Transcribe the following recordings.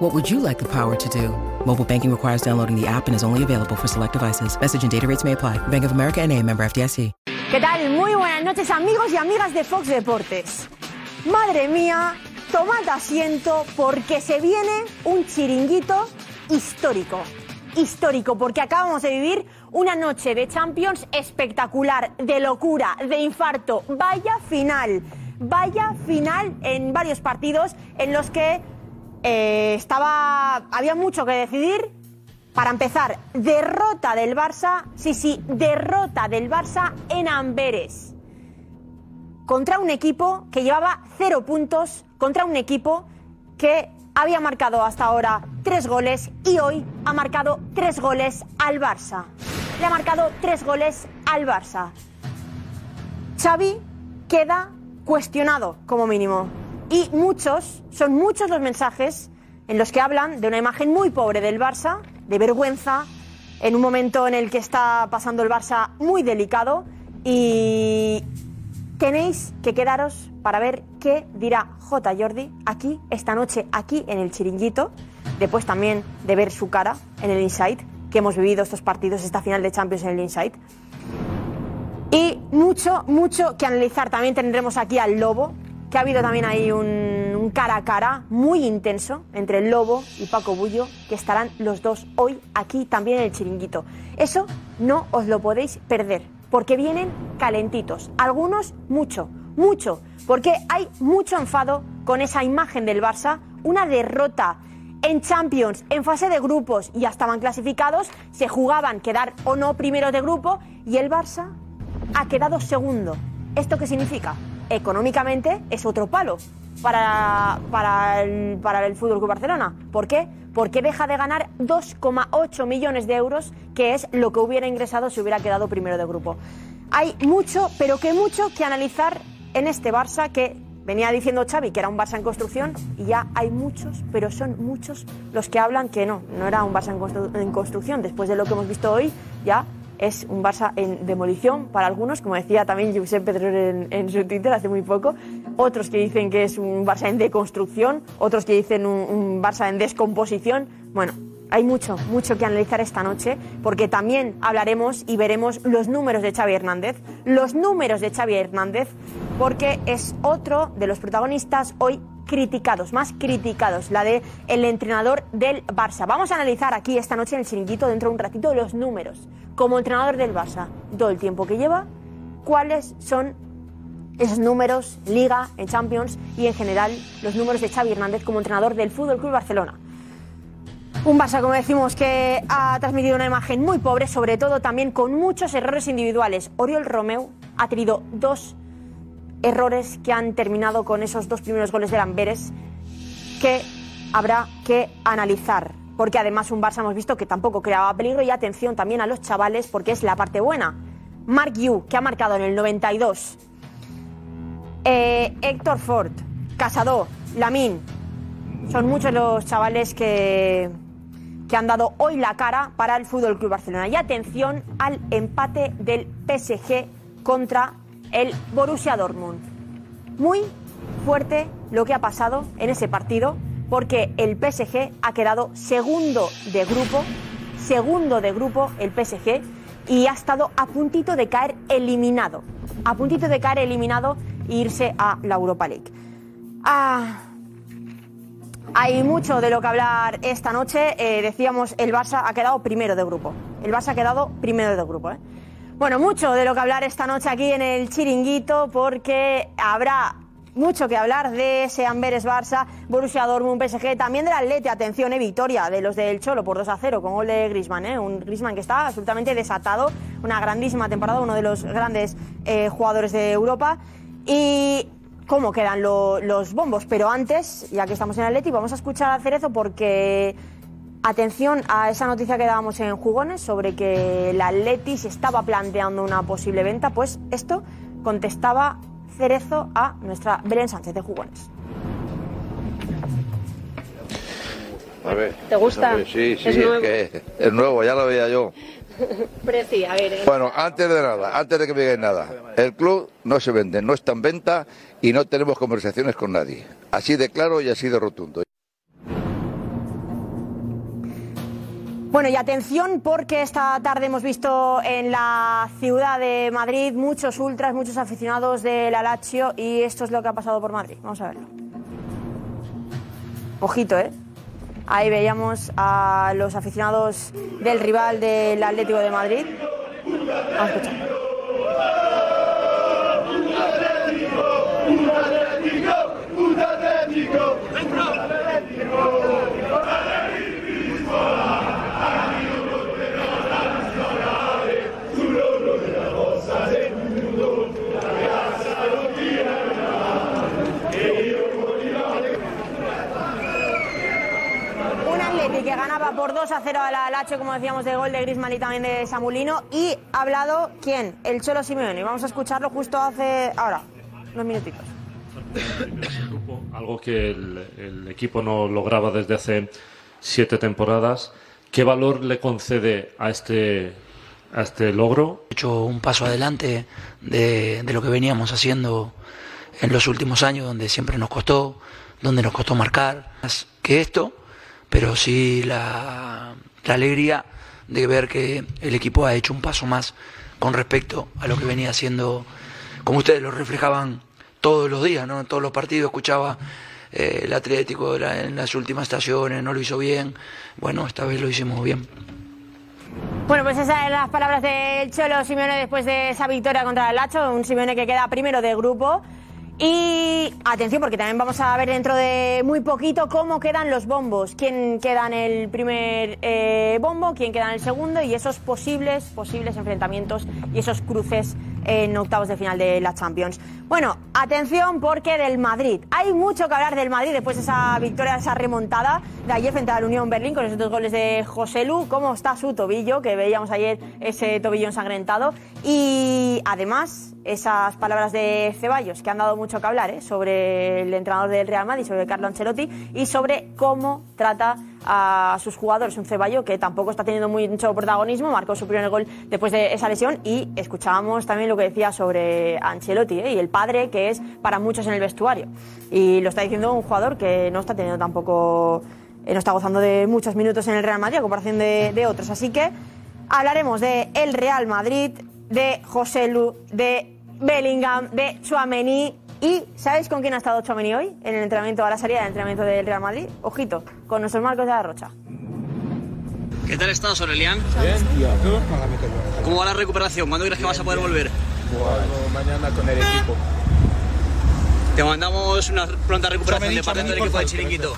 What would you like the power to do? Mobile banking requires downloading the app and is only available for select devices. Message and data rates may apply. Bank of America and a member FDIC. ¿Qué tal? Muy buenas noches amigos y amigas de Fox Deportes. Madre mía, tomad asiento porque se viene un chiringuito histórico. Histórico, porque acabamos de vivir una noche de Champions espectacular, de locura, de infarto. Vaya final, vaya final en varios partidos en los que eh, estaba, había mucho que decidir. Para empezar, derrota del Barça, sí, sí, derrota del Barça en Amberes. Contra un equipo que llevaba cero puntos, contra un equipo que había marcado hasta ahora tres goles y hoy ha marcado tres goles al Barça. Le ha marcado tres goles al Barça. Xavi queda cuestionado como mínimo. Y muchos, son muchos los mensajes en los que hablan de una imagen muy pobre del Barça, de vergüenza, en un momento en el que está pasando el Barça muy delicado y tenéis que quedaros para ver qué dirá J. Jordi aquí, esta noche, aquí en el chiringuito, después también de ver su cara en el Insight, que hemos vivido estos partidos, esta final de Champions en el Insight. Y mucho, mucho que analizar. También tendremos aquí al Lobo, que ha habido también ahí un, cara a cara muy intenso entre el Lobo y Paco Bullo, que estarán los dos hoy aquí también en el chiringuito. Eso no os lo podéis perder, porque vienen calentitos. Algunos mucho, mucho, porque hay mucho enfado con esa imagen del Barça, una derrota en Champions, en fase de grupos, ya estaban clasificados, se jugaban quedar o no primeros de grupo y el Barça ha quedado segundo. ¿Esto qué significa? Económicamente es otro palo para, para el, para el Fútbol Club Barcelona. ¿Por qué? Porque deja de ganar 2,8 millones de euros, que es lo que hubiera ingresado si hubiera quedado primero de grupo. Hay mucho, pero que mucho que analizar en este Barça que venía diciendo Xavi que era un Barça en construcción y ya hay muchos, pero son muchos los que hablan que no, no era un Barça en, en construcción. Después de lo que hemos visto hoy, ya es un Barça en demolición para algunos, como decía también Josep Pedrero en, en, su Twitter hace muy poco, otros que dicen que es un Barça en deconstrucción, otros que dicen un, un Barça en descomposición. Bueno, hay mucho, mucho que analizar esta noche, porque también hablaremos y veremos los números de Xavi Hernández, los números de Xavi Hernández, porque es otro de los protagonistas hoy criticados, más criticados, la de el entrenador del Barça. Vamos a analizar aquí esta noche en el chiringuito dentro de un ratito los números como entrenador del Barça, todo el tiempo que lleva, cuáles son esos números, Liga, en Champions y en general los números de Xavi Hernández como entrenador del Fútbol Club Barcelona. Un Barça, como decimos, que ha transmitido una imagen muy pobre, sobre todo también con muchos errores individuales. Oriol Romeu ha tenido dos errores que han terminado con esos dos primeros goles de Lamberes que habrá que analizar. Porque además un Barça hemos visto que tampoco creaba peligro y atención también a los chavales porque es la parte buena. Mark Yu, que ha marcado en el 92. Eh, Héctor Ford, Casado, Lamín. Son muchos los chavales que, que han dado hoy la cara para el Fútbol Club Barcelona. Y atención al empate del PSG contra el Borussia Dortmund. Muy fuerte lo que ha pasado en ese partido porque el PSG ha quedado segundo de grupo, segundo de grupo el PSG y ha estado a puntito de caer eliminado, a puntito de caer eliminado e irse a la Europa League. Ah, hay mucho de lo que hablar esta noche. Eh, decíamos, el Barça ha quedado primero de grupo. El Barça ha quedado primero de grupo. ¿eh? Bueno, mucho de lo que hablar esta noche aquí en el chiringuito porque habrá mucho que hablar de ese Amberes Barça, Borussia Dortmund, PSG, también del Atleti, atención, eh, victoria de los del Cholo por 2 a 0 con gol de Griezmann, eh, un Griezmann que está absolutamente desatado, una grandísima temporada, uno de los grandes eh, jugadores de Europa y cómo quedan lo, los bombos, pero antes, ya que estamos en Atleti, vamos a escuchar a Cerezo porque Atención a esa noticia que dábamos en Jugones sobre que el Atleti se estaba planteando una posible venta, pues esto contestaba Cerezo a nuestra Belén Sánchez de Jugones. A ver, ¿Te gusta? a ver, sí, sí, Es es, nuevo. que es nuevo, ya lo veía yo. Preci, a ver. eh. Bueno, antes de nada, antes de que me digáis nada, el club no se vende, no está en venta y no tenemos conversaciones con nadie. Así de claro y así de rotundo. Bueno, y atención porque esta tarde hemos visto en la ciudad de Madrid muchos ultras, muchos aficionados del Lazio y esto es lo que ha pasado por Madrid. Vamos a verlo. Ojito, ¿eh? Ahí veíamos a los aficionados del rival del Atlético de Madrid. A escuchar. Un Atleti que ganaba por 2 a 0 a la Lazio, como decíamos, de gol de Griezmann y también de Samulino. Y ha hablado, ¿quién? El Cholo Simeone. Vamos a escucharlo justo hace, ahora, unos minutitos. algo que el, el equipo no lograba desde hace siete temporadas. ¿Qué valor le concede a este, a este logro? hecho un paso adelante de, de lo que veníamos haciendo en los últimos años, donde siempre nos costó, donde nos costó marcar, más que esto, pero sí la, la alegría de ver que el equipo ha hecho un paso más con respecto a lo que venía haciendo, como ustedes lo reflejaban todos los días, ¿no? en todos los partidos, escuchaba eh, el Atlético en las últimas estaciones, no lo hizo bien, bueno, esta vez lo hicimos bien. Bueno, pues esas eran las palabras del Cholo Simeone después de esa victoria contra el Lacho, un Simeone que queda primero de grupo. Y atención, porque también vamos a ver dentro de muy poquito cómo quedan los bombos, quién queda en el primer eh, bombo, quién queda en el segundo y esos posibles, posibles enfrentamientos y esos cruces en octavos de final de la Champions. Bueno, atención porque del Madrid. Hay mucho que hablar del Madrid después de esa victoria, esa remontada de ayer frente a la Unión Berlín con esos dos goles de José Lu. ¿Cómo está su tobillo? Que veíamos ayer ese tobillo ensangrentado. Y además, esas palabras de Ceballos que han dado mucho que hablar ¿eh? sobre el entrenador del Real Madrid, sobre Carlo Ancelotti y sobre cómo trata a sus jugadores. Un Ceballo que tampoco está teniendo mucho protagonismo, marcó su primer gol después de esa lesión y escuchábamos también lo que decía sobre Ancelotti ¿eh? y el padre que es para muchos en el vestuario. Y lo está diciendo un jugador que no está teniendo tampoco, eh, no está gozando de muchos minutos en el Real Madrid a comparación de, otros. Así que hablaremos de el Real Madrid, de José Lu, de Bellingham, de Chuamení. ¿Y sabéis con quién ha estado Chuamení hoy en el entrenamiento, a la salida del entrenamiento del Real Madrid? Ojito, con nuestros Marcos de la Rocha. ¿Qué tal estás, Aurelian? Bien, ¿Cómo va la recuperación? ¿Cuándo crees que vas a poder volver? mañana con el equipo. Te mandamos una pronta recuperación de parte del equipo de Chiringuito.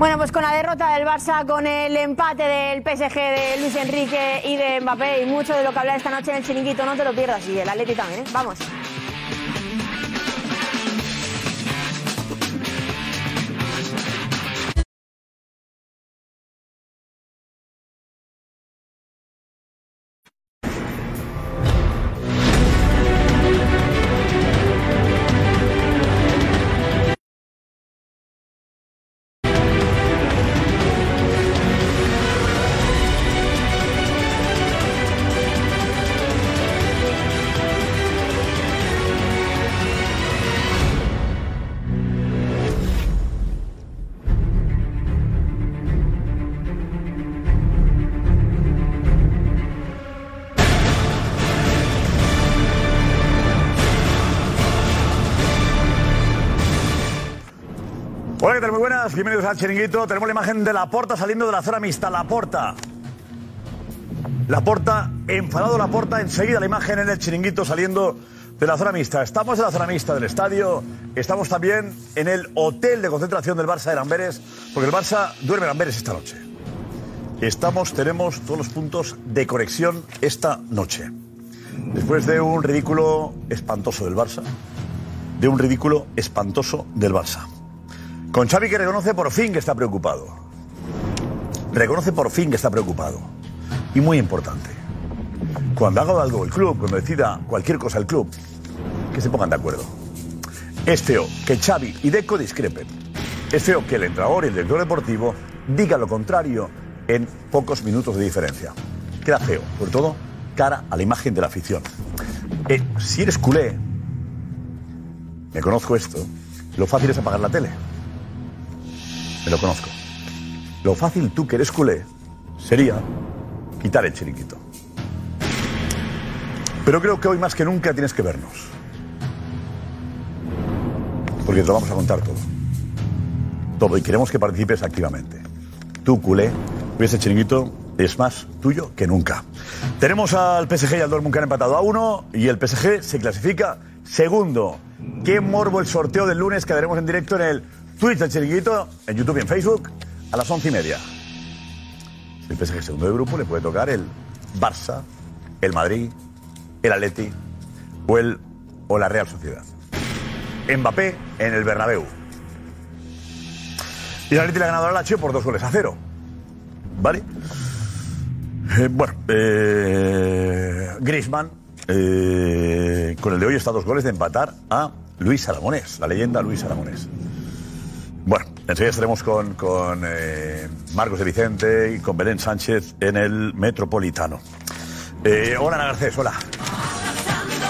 Bueno, pues con la derrota del Barça, con el empate del PSG de Luis Enrique y de Mbappé y mucho de lo que hablar esta noche en el chiringuito, no te lo pierdas. Y el Atleti también, ¿eh? Vamos. Bienvenidos al Chiringuito. Tenemos la imagen de la porta saliendo de la zona mixta. La porta. La porta, enfadado la porta, enseguida la imagen en el Chiringuito saliendo de la zona mixta. Estamos en la zona mixta del estadio, estamos también en el hotel de concentración del Barça de Amberes, porque el Barça duerme en Amberes esta noche. Estamos, tenemos todos los puntos de conexión esta noche. Después de un ridículo espantoso del Barça, de un ridículo espantoso del Barça. Con Xavi que reconoce por fin que está preocupado. Reconoce por fin que está preocupado. Y muy importante. Cuando haga algo el club, cuando decida cualquier cosa el club, que se pongan de acuerdo. Es feo que Xavi y Deco discrepen. Es feo que el entrenador y el director deportivo digan lo contrario en pocos minutos de diferencia. Queda feo, sobre todo cara a la imagen de la afición. Eh, si eres culé, me conozco esto, lo fácil es apagar la tele. Lo conozco. Lo fácil tú que eres culé sería quitar el chiringuito. Pero creo que hoy más que nunca tienes que vernos. Porque te lo vamos a contar todo. Todo. Y queremos que participes activamente. Tú, culé, ese chiringuito es más tuyo que nunca. Tenemos al PSG y al Dortmund que han empatado a uno y el PSG se clasifica segundo. Qué morbo el sorteo del lunes que haremos en directo en el Twitch del chiringuito, en YouTube y en Facebook a las once y media. El PSG segundo de grupo le puede tocar el Barça, el Madrid, el Atleti o, el, o la Real Sociedad. Mbappé en el Bernabéu. Y el Atleti le ha ganado al Lazio por dos goles a cero. ¿Vale? Eh, bueno, eh, Griezmann, eh, con el de hoy está a dos goles de empatar a Luis Aragonés, la leyenda Luis Aragonés. Bueno, enseguida estaremos con, con eh, Marcos de Vicente y con Belén Sánchez en el Metropolitano. Eh, hola, Ana Garcés, hola.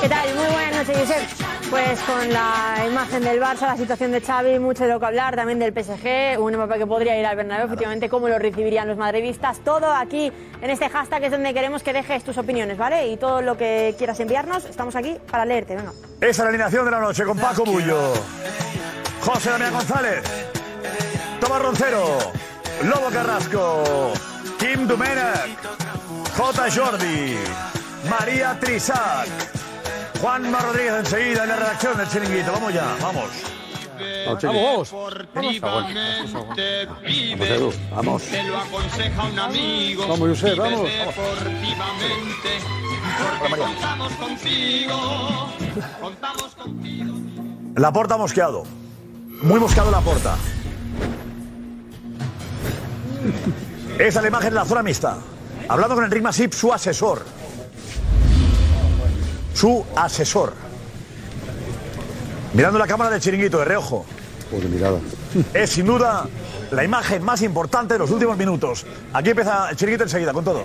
¿Qué tal? Muy buenas noches, Josep. Pues con la imagen del Barça, la situación de Xavi, mucho de lo que hablar, también del PSG, un Mbappé que podría ir al Bernabéu, efectivamente, cómo lo recibirían los madridistas, todo aquí en este hashtag es donde queremos que dejes tus opiniones, ¿vale? Y todo lo que quieras enviarnos, estamos aquí para leerte, venga. Esa es la alineación de la noche con Paco Bullo, José Damián González, Tomás Roncero, Lobo Carrasco, Kim Dumenech, J. Jordi, María Trisac, Juanma Rodríguez enseguida en la redacción del Chiringuito. Vamos ya, vamos. Vamos, vive. Edu, vamos. Te lo aconseja un amigo. Vamos, Josep, Vive vamos. Deportivamente. Porque contamos contigo. Contamos contigo. La porta mosqueado. Muy mosqueado la porta. Esa es la imagen de la zona mixta. Hablando con Enrique Masip, su asesor. Su asesor. Mirando la cámara del chiringuito de reojo. Pobre mirada. Es sin duda la imagen más importante de los últimos minutos. Aquí empieza el chiringuito enseguida, con todo.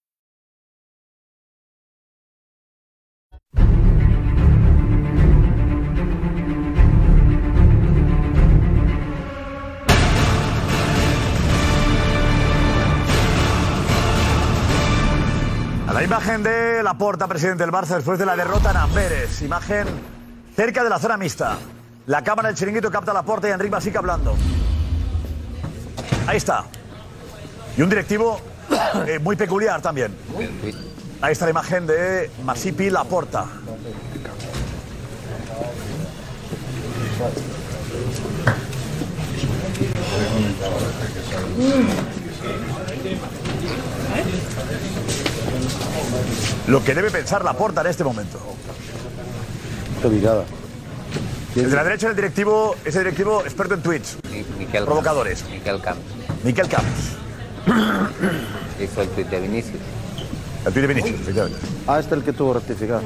A la imagen de Laporta, presidente del Barça, después de la derrota en Amberes. Imagen cerca de la zona mixta. La cámara del chiringuito capta a Laporta y Enrique Basic hablando. Ahí está. Y un directivo eh, muy peculiar también. Ahí está la imagen de Masipi Laporta. Lo que debe pensar Laporta en este momento. Qué mirada. El de la derecha el directivo, ese directivo experto en tweets. Miquel Provocadores. Miquel Camps. Miquel Campos. Hizo el tweet de Vinicius. El tweet de Vinicius, efectivamente. Ah, este es el que tuvo que rectificar.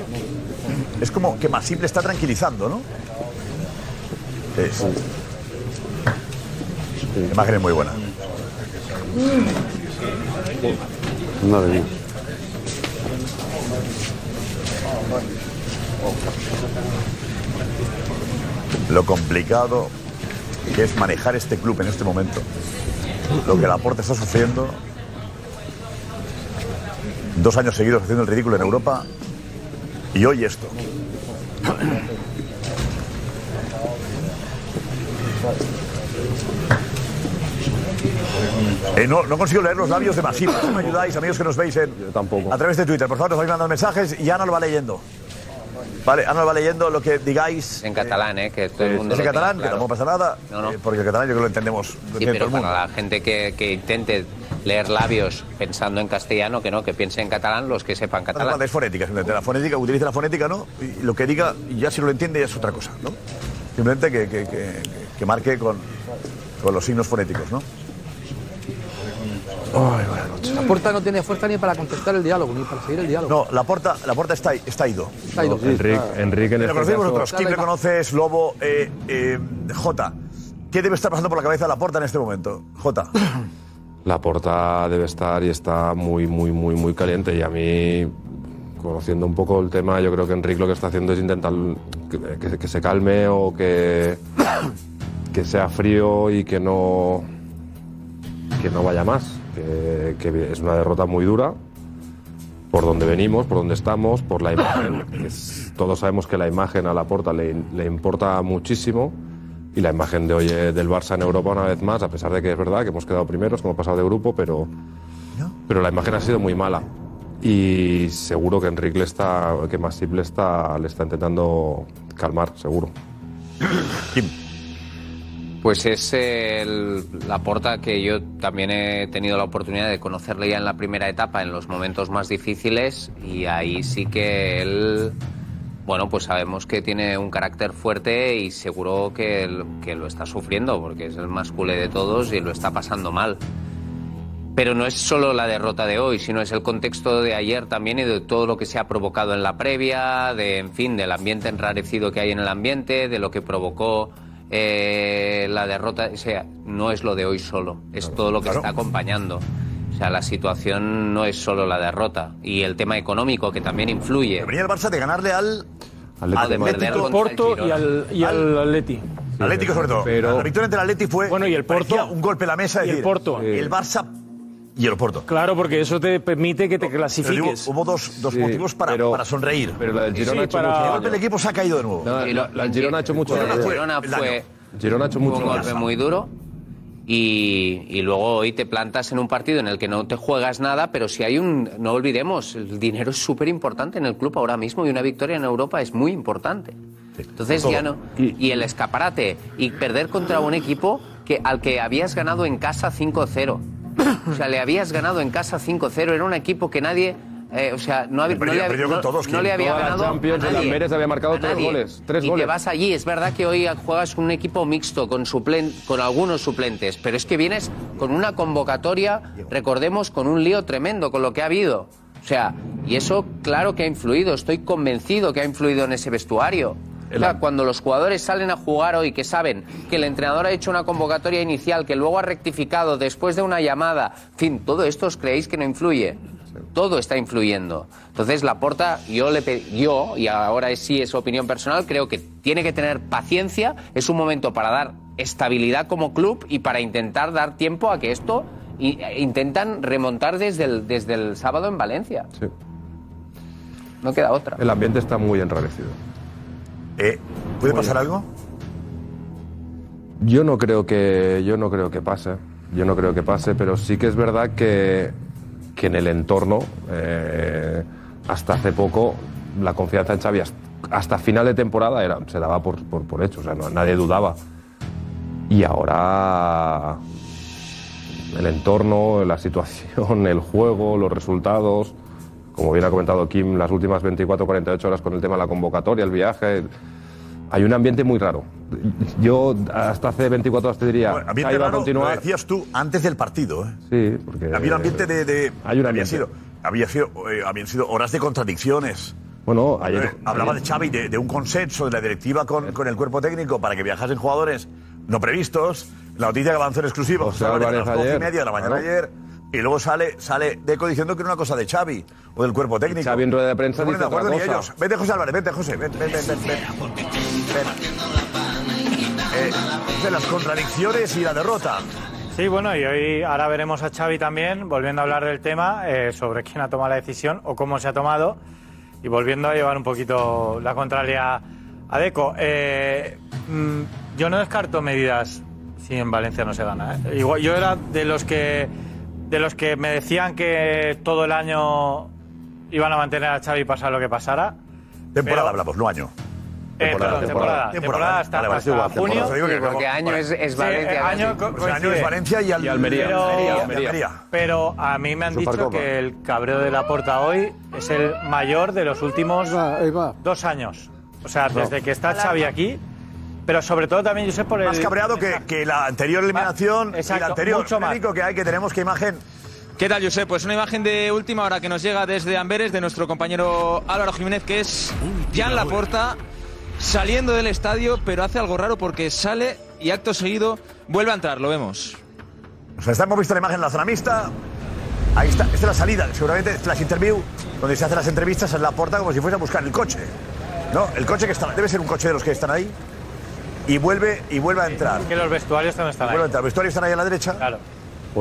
Es como que Masip le está tranquilizando, ¿no? Es. La imagen es muy buena. Madre mía. Lo complicado que es manejar este club en este momento. Lo que Laporte está sufriendo. Dos años seguidos haciendo el ridículo en Europa. Y hoy esto. Eh, no, no consigo leer los labios de Masip. ¿Cómo me ayudáis, amigos que nos veis en, a través de Twitter? Por favor, nos vais mandando mensajes y Ana lo va leyendo. Vale, Ana lo va leyendo lo que digáis. En catalán, ¿eh? Que todo el mundo es en catalán, que tampoco pasa nada. No, no. eh, porque el catalán yo creo que lo entendemos. Sí, todo pero el mundo. para la gente que, que intente leer labios pensando en castellano, que no, que piense en catalán los que sepan catalán. es fonética, simplemente. La fonética, utilice la fonética, ¿no? Y lo que diga, ya si lo entiende, ya es otra cosa, ¿no? Simplemente que, que- que- que marque con, con los signos fonéticos, ¿no? La puerta no tiene fuerza ni para contestar el diálogo, ni para seguir el diálogo. No, la porta, la porta está, está ido. Está ido. Enrique, Enrique en ¿Le este conocéis vosotros? ¿Quién le conoces, Lobo, eh, eh, Jota? ¿Qué debe estar pasando por la cabeza de la porta en este momento? Jota. La porta debe estar y está muy, muy, muy, muy caliente. Y a mí, conociendo un poco el tema, yo creo que Enrique lo que está haciendo es intentar que, que- que se calme o que, que sea frío y que no, que no vaya más. Que, que es una derrota muy dura por donde venimos, por donde estamos, por la imagen. es- todos sabemos que la imagen a la porta le, le importa muchísimo. Y la imagen de hoy eh, del Barça en Europa una vez más, a pesar de que es verdad que hemos quedado primeros, que hemos pasado de grupo, pero, pero la imagen ha sido muy mala. Y seguro que Enrique le está, que Masip le está, le está intentando calmar, seguro. Pues es el- la porta que yo también he tenido la oportunidad de conocerle ya en la primera etapa, en los momentos más difíciles, y ahí sí que él, bueno, pues sabemos que tiene un carácter fuerte y seguro que, el- que lo está sufriendo, porque es el más culé de todos y lo está pasando mal. Pero no es solo la derrota de hoy, sino es el contexto de ayer también y de todo lo que se ha provocado en la previa, de, en fin, del ambiente enrarecido que hay en el ambiente, de lo que provocó eh, la derrota. O sea, no es lo de hoy solo, es todo lo que está acompañando. O sea, la situación no es solo la derrota y el tema económico que también influye. Venía el Barça de ganarle al. Atlético. de perder Atlético. el Porto y al, y al Atleti. Atlético sobre todo. La victoria ante el Atleti fue Bueno, y el Porto. un golpe en la mesa. es Y el decir, Porto. El Barça y el Porto. Claro, porque eso te permite que te digo, clasifiques. hubo dos, dos Sí, motivos para, pero- para sonreír. pero la del Girona Sí, ha hecho para- mucho El daño. golpe del equipo se ha caído de nuevo. No, la, la del Girona ha hecho mucho El daño. Girona fue Girona ha hecho fue mucho un golpe muy duro y, y luego hoy te plantas en un partido en el que no te juegas nada, pero si hay un... No olvidemos, el dinero es súper importante en el club ahora mismo y una victoria en Europa es muy importante. Entonces todo. ya no... Y el escaparate y perder contra un equipo que, al que habías ganado en casa 5-0. O sea, le habías ganado en casa 5-0. Era un equipo que nadie... eh, o sea, no, había- no le, con no- todos, no le había Toda la ganado Champions, a nadie. Amberes había marcado A tres goles, tres y te goles. vas allí. Es verdad que hoy juegas con un equipo mixto, con, suplen- con algunos suplentes, pero es que vienes con una convocatoria, recordemos, con un lío tremendo, con lo que ha habido. O sea, y eso claro que ha influido, estoy convencido que ha influido en ese vestuario. Cuando los jugadores salen a jugar hoy, que saben que el entrenador ha hecho una convocatoria inicial, que luego ha rectificado después de una llamada, en fin, todo esto os creéis que no influye. Todo está influyendo. Entonces, Laporta, yo, le yo, y ahora sí es opinión personal, creo que tiene que tener paciencia. Es un momento para dar estabilidad como club y para intentar dar tiempo a que esto e intentan remontar desde el, desde el sábado en Valencia. Sí. No queda otra. El ambiente está muy enrarecido. Eh, ¿Puede pasar algo? Yo no creo que yo no creo que pase. Yo no creo que pase, pero sí que es verdad que, que en el entorno eh, hasta hace poco la confianza en Xavi hasta, final de temporada era, se daba por, por, por hecho, o sea, no- nadie dudaba. Y ahora el entorno, la situación, el juego, los resultados, como bien ha comentado Kim, las últimas 24 48 horas con el tema de la convocatoria, el viaje, hay un ambiente muy raro. Yo hasta hace 24 horas te diría, Ambiente Xavi va a continuar. Lo decías tú antes del partido, ¿eh? Sí, porque Había un ambiente de. de- Hay un había ambiente. sido, había sido, eh, habían sido horas de contradicciones. Bueno, ayer Eh, hablaba de Xavi de, de un consenso de la directiva con, con el cuerpo técnico para que viajasen jugadores no previstos. La noticia que avanzó en exclusiva José Álvarez, a las doce y ayer, media de la mañana claro. ayer. Y luego sale, sale Deco diciendo que era una cosa de Xavi o del cuerpo técnico. Xavi en rueda de prensa No dice de acuerdo otra ni cosa. ellos. Vete, José Álvarez, vete, José. Ven, ven. ven. Ven. Eh, de las contradicciones y la derrota. Sí, bueno, y hoy ahora veremos a Xavi también, volviendo a hablar del tema, eh, sobre quién ha tomado la decisión o cómo se ha tomado, y volviendo a llevar un poquito la contraria a Deco. Eh, mm, yo no descarto medidas si en Valencia no se gana. ¿eh? Igual, yo era de los que de los que me decían que todo el año iban a mantener a Xavi pasar lo que pasara. Temporada Pero- hablamos, no año. Eh, perdón, temporada. Temporada hasta, Vale, junio. temporada. Te digo que porque como- año es, es Valencia. año co- Pues es Valencia y, al- Almería. Pero- Almería, Almería. Almería. Pero a mí me han dicho que el cabreo de la porta hoy es el mayor de los últimos Ahí va, ahí va. dos años. O sea, desde que está Xavi aquí, pero sobre todo también, yo sé por el... Más cabreado que, que la anterior eliminación y Exacto, la anterior. mucho más. Que hay que tenemos que imagen. ¿Qué tal, Josep? Pues una imagen de última hora que nos llega desde Amberes de nuestro compañero Álvaro Jiménez, que es Jan Laporta saliendo del estadio, pero hace algo raro porque sale y acto seguido vuelve a entrar. Lo vemos. O sea, está- hemos visto la imagen en la zona mixta. Ahí está, esta es la salida. Seguramente es las interview, donde se hacen las entrevistas en la puerta como si fuese a buscar el coche. ¿No? El coche que está. Debe ser un coche de los que están ahí. Y vuelve, y vuelve a entrar. Que los vestuarios también están ahí. Vuelve a entrar. Los vestuarios están ahí a la derecha. Claro.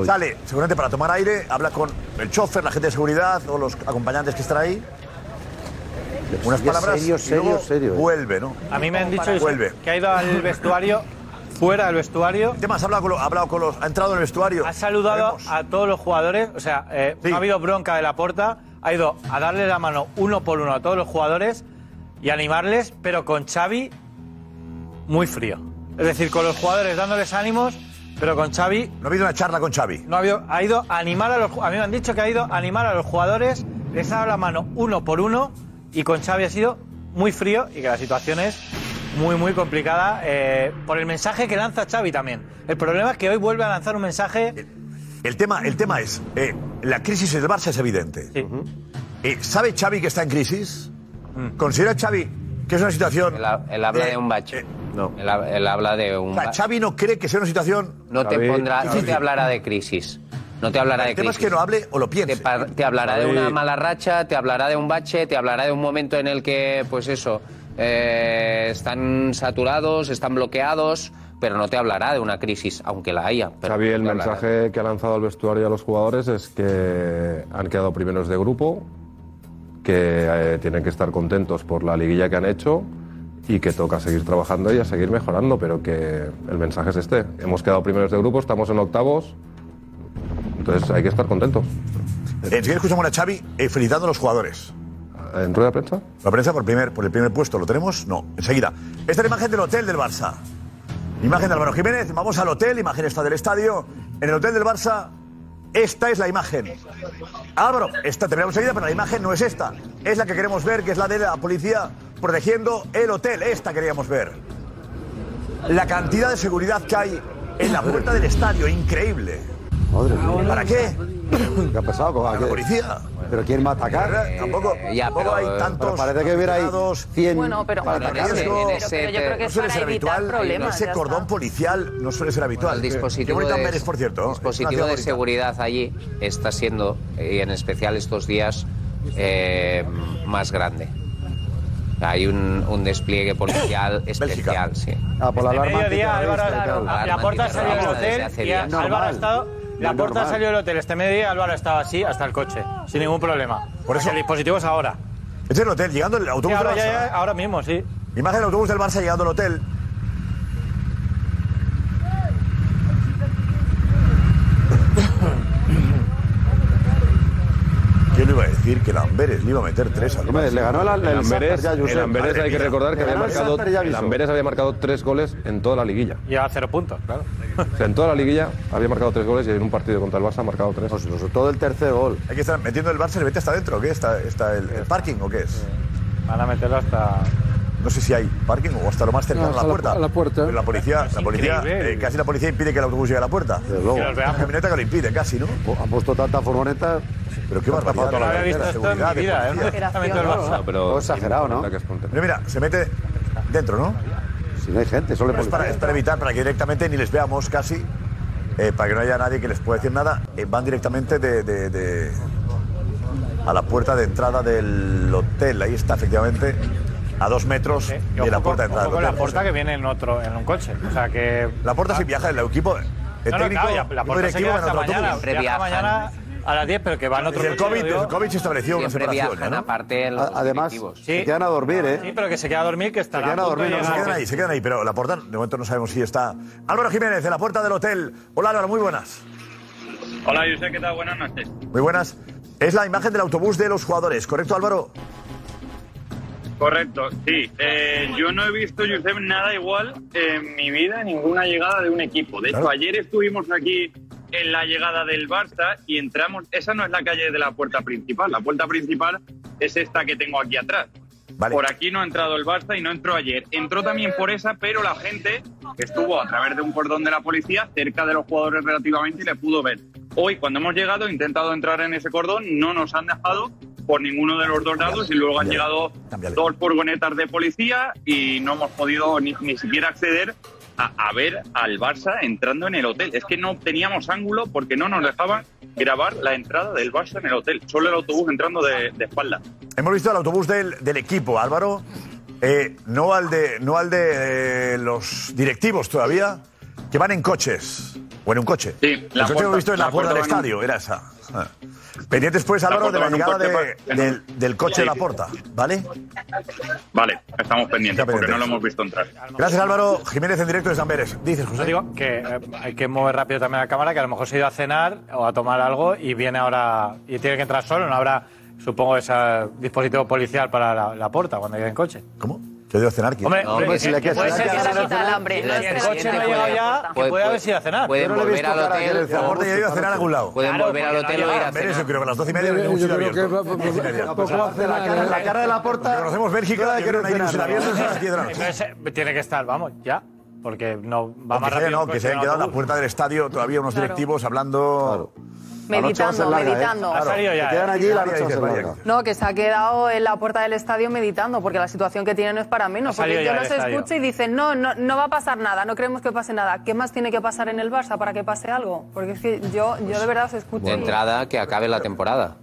Sale, seguramente para tomar aire, habla con el chofer, la gente de seguridad o los acompañantes que están ahí. Unas palabras serio, y serio, luego serio, eh. vuelve, ¿no? A mí me han dicho Vuelve. que ha ido al vestuario, fuera del vestuario, ¿Qué más? Ha hablado con los, ha hablado con los, ha entrado en el vestuario. ha saludado a todos los jugadores, o sea, eh, Sí. no ha habido bronca de la porta, ha ido a darle la mano uno por uno a todos los jugadores y animarles, pero con Xavi muy frío. Es decir, con los jugadores dándoles ánimos, pero con Xavi No ha habido una charla con Xavi. no ha, habido, ha ido a animar a los a mí me han dicho que ha ido a animar a los jugadores, les ha dado la mano uno por uno y con Xavi ha sido muy frío y que la situación es muy muy complicada eh, por el mensaje que lanza Xavi también. El problema es que hoy vuelve a lanzar un mensaje El tema, el tema es, eh, la crisis del Barça es evidente. Sí. Eh, ¿Sabe Xavi que está en crisis? ¿Considera Xavi que es una situación... Él habla de un bache. No. Él, él habla de un o sea. Xavi no cree que sea una situación... No te Xavi- pondrá, no te hablará de crisis. No te hablará de El tema es crisis. que no hable o lo piense. Te, te hablará de una mala racha, te hablará de un bache, te hablará de un momento en el que, pues eso, eh, están saturados, están bloqueados, pero no te hablará de una crisis, aunque la haya. Pero Xavi, no el mensaje que ha lanzado al vestuario y a los jugadores es que han quedado primeros de grupo, que eh, tienen que estar contentos por la liguilla que han hecho y que toca seguir trabajando y a seguir mejorando, pero que el mensaje es este. Hemos quedado primeros de grupo, estamos en octavos, entonces hay que estar contentos. Enseguida escuchamos a Xavi eh, felicitando a los jugadores. ¿En rueda de prensa? La prensa por, primer, por el primer puesto, ¿lo tenemos? No, enseguida. Esta es la imagen del hotel del Barça. Imagen de Álvaro Jiménez, vamos al hotel, imagen esta del estadio. En el hotel del Barça, esta es la imagen. Álvaro, esta terminamos enseguida, pero la imagen no es esta. Es la que queremos ver, que es la de la policía protegiendo el hotel. Esta queríamos ver. La cantidad de seguridad que hay en la puerta del estadio, increíble. Madre mía. ¿Para qué? ¿Qué ha pasado? ¿Con Para la policía. ¿Pero quién va a atacar? Tampoco, ya, tampoco pero, hay eh, tantos. Pero parece que hubiera ahí soldados. 100 Bueno, pero- para Pero atacar. en ese- riesgo. en ese- Pero yo creo que No es suele ser habitual. Ese cordón está. policial no suele ser habitual. El Qué dispositivo, de, Amberes, por cierto. ¿eh? dispositivo de seguridad allí está siendo, y en especial estos días, eh, más grande. Hay un, un despliegue policial especial, sí. Ah, por la de alarma mediodía Álvaro la. Alarma puerta salió del desde hotel y. Álvaro ha estado la puerta salió del hotel este mediodía Álvaro estaba así hasta el coche sin ningún problema Por eso- el dispositivo es ahora Este es el hotel, llegando el Sí, autobús ahora, del ya- Barça. ya- ahora mismo sí Imagen del autobús del Barça llegando al hotel. ¿Quién le iba a decir que el Amberes le iba a meter tres al le ganó el, el, El Amberes, ya, el Amberes hay que recordar que había el marcado, el. Amberes había marcado tres goles en toda la liguilla. lleva cero puntos claro O sea, en toda la liguilla había marcado tres goles y en un partido contra el Barça ha marcado tres. Pues, todo el tercer gol. Hay que estar metiendo el Barça, ¿se mete hasta adentro? ¿Qué? ¿Está, está el, el parking o qué es? van a meterlo hasta No sé si hay parking o hasta lo más cercano No, a la puerta. a la puerta. Pero la policía, la policía eh, casi la policía impide que el autobús llegue a la puerta. Desde luego. La camioneta que lo impide, casi, ¿no? Han puesto tanta furgoneta. Pero qué barbaridad. no había visto seguridad, vida ¿eh? pero exagerado, ¿no? contento. Mira, mira, se mete dentro, ¿no? Si no hay gente, solo Es para, es para evitar, para que directamente ni les veamos casi. eh, para que no haya nadie que les pueda decir nada, eh, van directamente de, de- de- a la puerta de entrada del hotel. Ahí está, efectivamente, a dos metros Y de ojo la con- puerta de entrada con la puerta que viene en otro en un coche. O sea que. La puerta sí viaja, el equipo, el No, no, técnico, claro, ya, la el puerta se directivo queda hasta mañana. Viaja mañana a las 10, pero que va en otro Desde el coche, COVID, el COVID se estableció una separación. viajan ¿no? aparte los Además, directivos. se quedan a dormir, ¿eh? Sí, pero que se queda a dormir, que Se estará quedan a dormir, no, se quedan ahí, se quedan ahí, pero la puerta, de momento no sabemos si está. Álvaro Jiménez, de la puerta del hotel. Hola Álvaro, muy buenas. Hola, José, ¿qué tal? Buenas noches. Muy buenas. Es la imagen del autobús de los jugadores, ¿correcto Álvaro? Correcto, sí. Eh, yo no he visto, Josep, nada igual en mi vida, ninguna llegada de un equipo. De hecho, ayer estuvimos aquí en la llegada del Barça y entramos. Esa no es la calle de la puerta principal. La puerta principal es esta que tengo aquí atrás. Por aquí no ha entrado el Barça y no entró ayer. Entró también por esa, pero la gente estuvo a través de un cordón de la policía cerca de los jugadores relativamente y le pudo ver. Hoy, cuando hemos llegado, he intentado entrar en ese cordón, no nos han dejado por ninguno de los dos lados y luego han llegado dos furgonetas de policía y no hemos podido ni, ni siquiera acceder a, a ver al Barça entrando en el hotel. Es que no teníamos ángulo porque no nos dejaban grabar la entrada del Barça en el hotel, solo el autobús entrando de, de espalda. Hemos visto el autobús del, del equipo, Álvaro. Eh, no al de, no al de eh, los directivos todavía, que van en coches. O en un coche. Sí, el la puerta- hemos visto en la, la puerta del puerta estadio, un- era esa. Ah. Pendientes, pues, La Álvaro, de puerta la llegada de- del, del coche de la porta, ¿vale? Vale, estamos pendientes porque no lo hemos visto entrar. Gracias, Álvaro. Jiménez en directo de San Pérez. Dices, José. Digo que eh, hay que mover rápido también la cámara, que a lo mejor se ha ido a cenar o a tomar algo y viene ahora y tiene que entrar solo. No habrá, supongo, ese dispositivo policial para la, la puerta cuando llegue en coche. ¿Cómo? ¿Se ha ido a cenar? ¿quién? Hombre, No, hombre, hombre, si le puede cenar, ser que se lo cenar. cenar. El El coche no ha llegado ya, que Puede- haber sido a cenar. Pueden volver al hotel. el ya ha ido a cenar a algún lado. Pueden Claro, volver al hotel o ir a llegado. Pérez, yo cenar. creo que a las doce y media venimos creo abierto. a cenar, La cara- de la porta. Conocemos Bélgica, que que hay ilusión cenar, abierta a las 10 de la noche. Eh, tiene que estar, vamos, ya. Porque no va más que se- rápido. no, un que se hayan un quedado en la puerta del estadio todavía unos Claro. directivos hablando. Meditando, meditando. Ha salido ya. Se quedan ¿eh? allí y la noche se larga. No, que se ha quedado en la puerta del estadio meditando, porque la situación que tiene no es para menos. Ha salido Porque yo los estadio. escucho y dicen, no, no, no va a pasar nada, no creemos que pase nada. ¿Qué más tiene que pasar en el Barça para que pase algo? Porque es que yo, yo de verdad os escucho. De entrada, que acabe la temporada.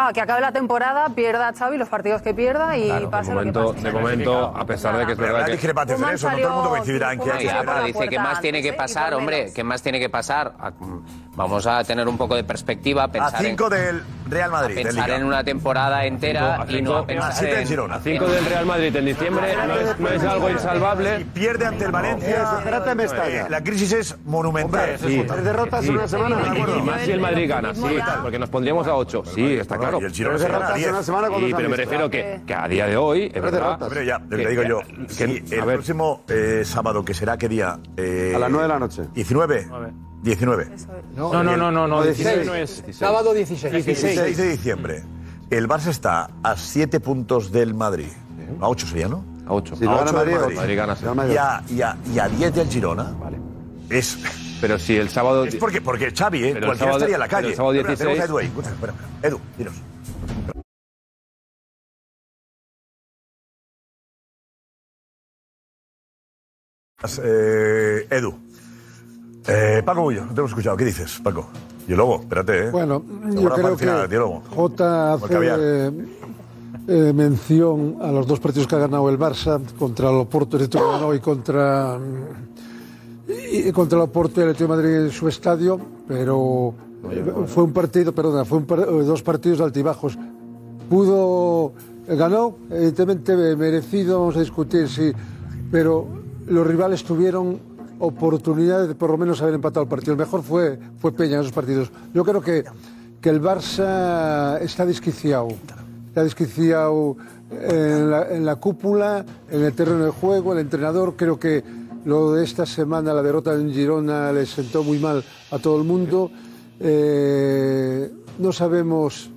Ah, que acabe la temporada, pierda Xavi los partidos que pierda y Claro, de pase lo que momento, pase. de momento, a pesar de que es verdad que... discrepancias en eso, no todo el mundo coincidirá en que hay que dice que puerta más tiene que ¿eh? Y pasar, hombre, menos. que más tiene que pasar. A- Vamos a tener un poco de perspectiva, A pensar, en, 5 del Real Madrid. pensar Liga. en una temporada entera Cinco, y no cinco, A pensar 7 del en... Girona. A 5 del Real Madrid en diciembre no es, no es algo insalvable. Pierde ante el Valencia. espérate, me está Eh, ya. La crisis es monumental. Sí. Tres derrotas en una semana. Y más si el Madrid gana, sí, porque nos pondríamos a 8. Sí, está claro. Y el Girona Tres se gana derrotas en 10. una semana cuando Sí, se pero me refiero que, que a día de hoy, es verdad. Pero ya, que digo yo, que- si que- el ver. próximo eh, sábado, que será qué día? Eh, A las 9 de la noche. 19. 19. No, no, no, no, no, 16 no es. Sábado 16. 16 de diciembre. El Barça está a 7 puntos del Madrid. A 8 sería, ¿no? a 8. Si no A Madrid. Madrid gana. Y a, y a- y a 10 del Girona. Es, Pero si el sábado... es porque, porque Xavi, ¿eh? Pero el cualquiera sábado- estaría en la pero el calle. sábado Espera, tenemos a 16. Edu ahí. Escucha, espera, espera. Edu, dinos. Eh, Edu. Eh, Paco Bullo, no te hemos escuchado. ¿Qué dices, Paco? Y luego, espérate, ¿eh? Bueno, yo creo que. Jota Como el caviar. hace eh, mención a los dos partidos que ha ganado el Barça contra el Oporto de y contra y contra el Oporto y el Atlético de Madrid en su estadio, pero fue un partido, perdona, fue un par- eh, dos partidos de altibajos. Pudo ganó, evidentemente merecido, vamos a discutir si, pero los rivales tuvieron oportunidades de por lo menos haber empatado el partido. El mejor fue, fue Peña en esos partidos. Yo creo que, que el Barça está desquiciado. Está desquiciado en la, en la cúpula, en el terreno de juego, el entrenador. Creo que lo de esta semana, la derrota en Girona, le sentó muy mal a todo el mundo. Eh, no sabemos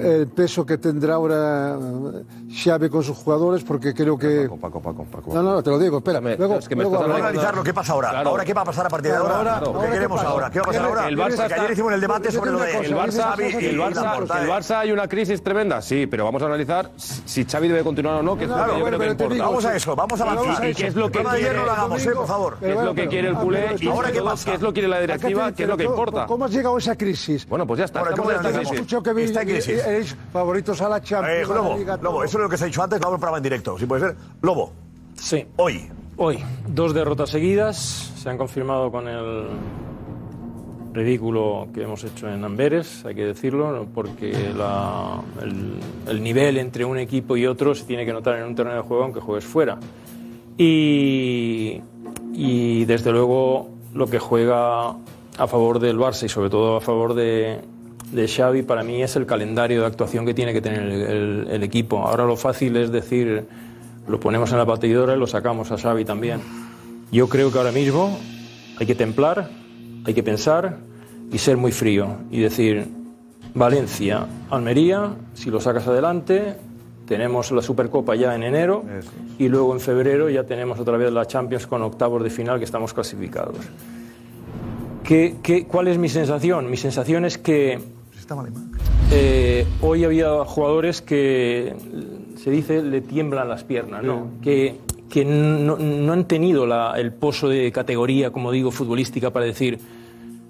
el peso que tendrá ahora eh, Xavi con sus jugadores, porque creo que... Paco, Paco, Paco. No, no, te lo digo, espera. Luego, es que me luego estás Vamos a analizar lo que pasa ahora. Claro. Ahora, ¿qué va a pasar a partir de ahora? ahora- ¿Qué queremos ¿qué ahora? ¿Qué va a pasar ahora? El Barça Porque está- ayer hicimos el debate sobre lo de el Barça, Xavi y el Barça, el. Barça hay una crisis tremenda, sí, pero vamos a analizar si Xavi debe continuar o no, que es lo Claro, que yo bueno, creo que importa. digo, Vamos a eso, vamos a avanzar. ¿Y qué es lo que quiere? no lo hagamos, ¿eh? Por favor. ¿Qué es lo que quiere el culé? Y Ahora, ¿qué pasa? ¿Qué es lo que quiere la directiva? ¿Qué es lo que importa? ¿Cómo has llegado a esa crisis? Bueno, pues ya está, Bueno, ¿cómo crisis. vi- Está en crisis. Erais favoritos a la Champions. Eh, a la Lobo, Liga, Lobo, eso es lo que se ha dicho antes, vamos a un programa en directo. Si puede ser. Lobo, Sí. hoy. Hoy, dos derrotas seguidas se han confirmado con el ridículo que hemos hecho en Amberes, hay que decirlo, porque la- el, el nivel entre un equipo y otro se tiene que notar en un terreno de juego aunque juegues fuera. Y, y desde luego lo que juega a favor del Barça y sobre todo a favor de, de Xavi para mí es el calendario de actuación que tiene que tener el, el- el equipo. Ahora lo fácil es decir, lo ponemos en la batidora y lo sacamos a Xavi también. Yo creo que ahora mismo hay que templar, hay que pensar y ser muy frío y decir, Valencia, Almería, si lo sacas adelante, tenemos la Supercopa ya en enero y luego en febrero ya tenemos otra vez la Champions con octavos de final que estamos clasificados. ¿Qué, qué, cuál es mi sensación? Mi sensación es que eh, hoy había jugadores que se dice le tiemblan las piernas, ¿no? Que, que no, no han tenido la- el pozo de categoría, como digo, futbolística para decir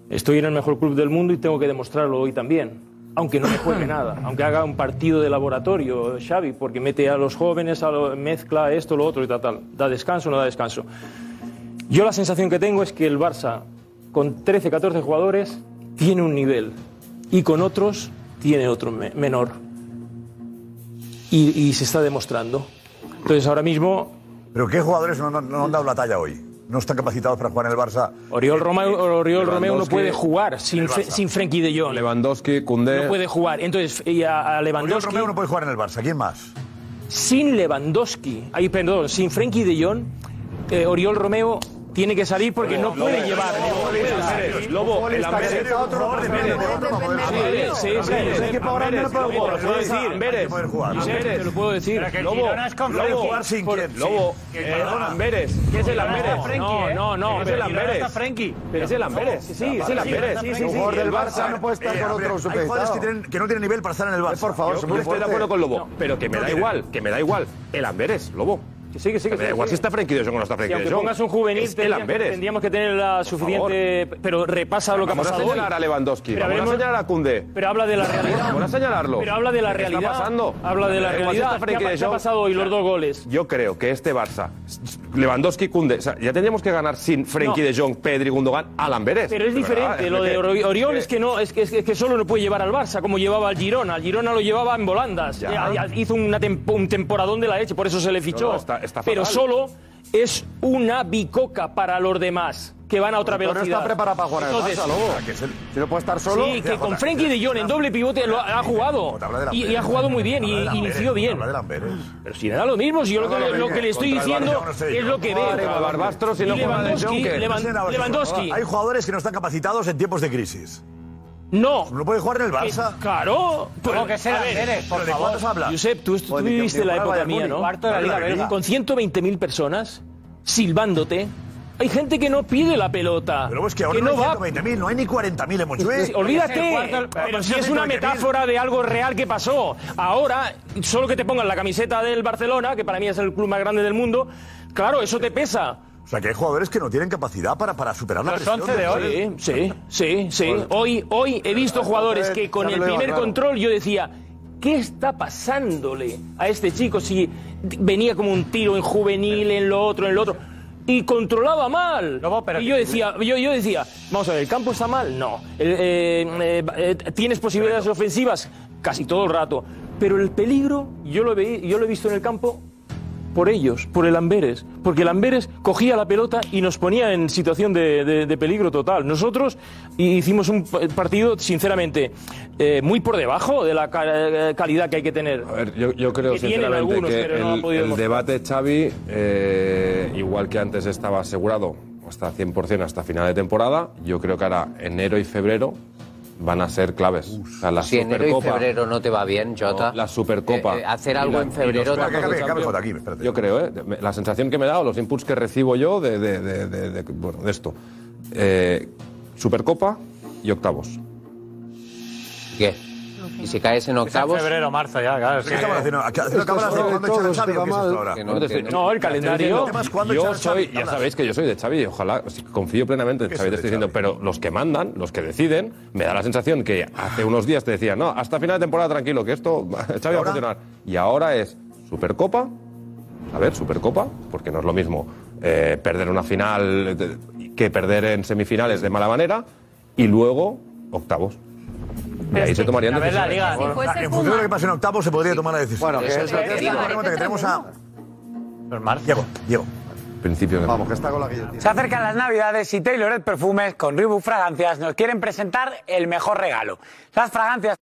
estoy en el mejor club del mundo y tengo que demostrarlo hoy también. Aunque no me juegue nada, aunque haga un partido de laboratorio, Xavi, porque mete a los jóvenes, a lo- mezcla esto, lo otro y tal, tal. ¿Da descanso no da descanso? Yo la sensación que tengo es que el Barça, con 13, 14 jugadores, tiene un nivel y con otros tiene otro me- menor. Y, y se está demostrando. Entonces ahora mismo ¿Pero qué jugadores no, no- no han dado la talla hoy? No están capacitados para jugar en el Barça. Oriol Romeo, Oriol Romeo no puede jugar sin, sin Frenkie de Jong. Lewandowski, Koundé... No puede jugar. Entonces, y a, a Oriol Lewandowski, Romeo no puede jugar en el Barça. ¿Quién más? sin Lewandowski, ay, perdón, sin Frenkie de Jong, eh, Oriol Romeo tiene que salir porque no puede llevar. Lobo, el Amberes. Sí, sí, sí. Lo puedo decir. Amberes. Te lo puedo decir. Lobo, Lobo. Lobo, eh, Amberes. ¿Qué es el Amberes? No, no, no. Es el Amberes. Es el Amberes. Sí, es el Amberes. Sí, sí, sí. jugador del Barça no puede estar Eh, con otro hay jugadores que, no tienen nivel para estar en el Barça. Por favor, Yo estoy de acuerdo con Lobo, pero que me da igual, que me da igual. El Amberes, Lobo. Que sí, que sí, que Me da sí, igual si está Frenkie de Jong o no está Si Frenkie de aunque Jong. pongas un juvenil, Es tendríamos, que tener la suficiente. Pero repasa lo que ha Vamos a pasado. hoy. señalar a Lewandowski, Pero vamos a señalar a. Pero habla de la realidad. Vamos a señalarlo. Pero habla de la ¿Qué está realidad. pasando? Habla de la igual si realidad. está Frenkie ¿Qué ha, de qué ha Jong. pasado hoy los dos goles? Yo creo que este Barça, Lewandowski, Koundé, o sea, ya tendríamos que ganar sin Frenkie No. de Jong, Pedri, Gundogan, al Amberes. Pero es diferente. Lo de Ori- Oriol es que no, es que, es que- solo lo puede llevar al Barça, como llevaba al Girona. Al Girona lo llevaba en volandas. Ya hizo un temporadón de la leche, por eso se le fichó. No, no, está- está Pero solo es una bicoca para los demás, que van a otra Pero no velocidad. está preparado para jugar en el Entonces, Barça, Lobo. Si no puede estar solo... Sí, que con Frenkie de Jong en doble pivote lo ha ha jugado. Y, y ha jugado muy bien y inició bien. Pero si le da lo mismo, si yo lo que, le- lo que le estoy diciendo Barça, no es lo que veo. Y no Lewandowski, Lewandowski. Hay jugadores que no están capacitados en tiempos de crisis. No. ¿No puede jugar en el Barça? Claro. Tengo que ser A ver, Amberes, por ¿pero de favor. cuántos hablas? Josep, tú, tú Joder, viviste la época mía, Múnich, ¿no? cuarto de la Liga belga. Con 120.000 personas silbándote. Hay gente que no pide la pelota. Pero es que ahora que no, no hay va 120.000, no hay ni 40.000 en Montjuic. Sí, Olvídate, pero si es una metáfora de algo real que pasó. Ahora, solo que te pongan la camiseta del Barcelona, que para mí es el club más grande del mundo, claro, eso te pesa. O sea, que hay jugadores que no tienen capacidad para, para superar la Los presión. 11 de hoy. Sí, sí, sí. Hoy, hoy he visto jugadores que con el primer control yo decía, ¿qué está pasándole a este chico si venía como un tiro en juvenil, en lo otro, en lo otro? Y controlaba mal. y yo decía, yo, yo decía, vamos a ver, ¿el campo está mal? No. Eh, eh, eh, ¿Tienes posibilidades ofensivas? Casi todo el rato. Pero el peligro, yo lo, veí, yo lo he visto en el campo por ellos, por el Amberes, porque el Amberes cogía la pelota y nos ponía en situación de, de- de peligro total. Nosotros hicimos un partido, sinceramente, eh, muy por debajo de la eh, calidad que hay que tener. A ver, yo, yo creo Que sinceramente algunos, que pero no el, el debate Xavi, eh, igual que antes estaba asegurado hasta 100% hasta final de temporada, yo creo que ahora enero y febrero van a ser claves. O sea, la Si enero y Supercopa- febrero no te va bien, Jota. la Supercopa. eh, eh, hacer algo la- en febrero los tampoco. Jota, aquí, espérate. Yo creo, ¿eh? La sensación que me da o los inputs que recibo yo de, de- de- de- de- bueno, de esto. Eh, Supercopa y octavos. ¿Qué? Y si caes en Es en octavos. febrero, marzo ya, claro. ¿Qué estamos haciendo? ¿A qué- haciendo cámaras de cuándo Xavi ahora? Que no No, entiendo. no, el calendario. Yo soy, ya sabéis que yo soy de Xavi, y ojalá, confío plenamente en ¿Qué Xavi, te estoy diciendo, pero los que mandan, los que deciden, me da la sensación que hace unos días te decían, no, hasta final de temporada tranquilo, que esto, Xavi va a funcionar. Y ahora es Supercopa, a ver, Supercopa, porque no es lo mismo eh, perder una final que perder en semifinales de mala manera, y luego octavos. Y ahí se tomarían decisiones. liga. Si En función de lo que pase en octavos se podría tomar la decisión. Bueno, que es lo que tenemos a. Diego. Diego. Principios de- Vamos, que está con la guillotina. Se acercan las Navidades y Taylored Perfumes con Reebok Fragancias nos quieren presentar el mejor regalo. Las fragancias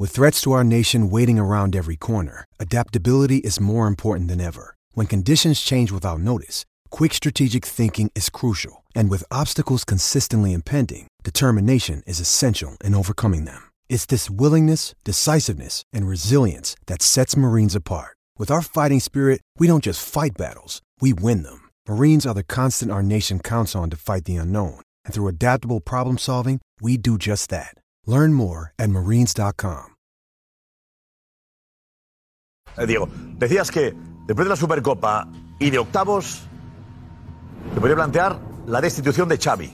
With threats to our nation waiting around every corner, adaptability is more important than ever. When conditions change without notice, quick strategic thinking is crucial. And with obstacles consistently impending, determination is essential in overcoming them. It's this willingness, decisiveness, and resilience that sets Marines apart. With our fighting spirit, we don't just fight battles, we win them. Marines are the constant our nation counts on to fight the unknown. And through adaptable problem solving, we do just that. Learn more at marines.com. Diego, decías que después de la Supercopa y de octavos, se podría plantear la destitución de Xavi.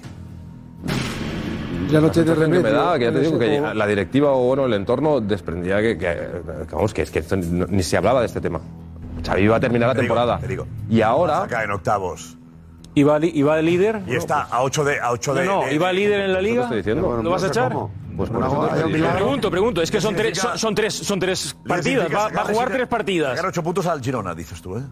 Ya no tiene sensación que me remedio. da, que ya te digo que Eso- la directiva o bueno, el entorno desprendía que, que, que, vamos, que es que esto no- ni se hablaba de este tema. Xavi iba a terminar la Te digo, temporada. te digo. Y ahora Acá en octavos. ¿Iba, iba líder? Y está a 8 de. A ocho No, de, no, de- ¿iba líder en la ¿Eso te liga? estoy diciendo? ¿Lo vas a echar? Pues por Una eso. Pregunto, pregunto. Es que son tres, son, son tres, son tres partidas. Va, va a jugar tres partidas. Sacar 8 puntos al Girona, dices tú, ¿eh?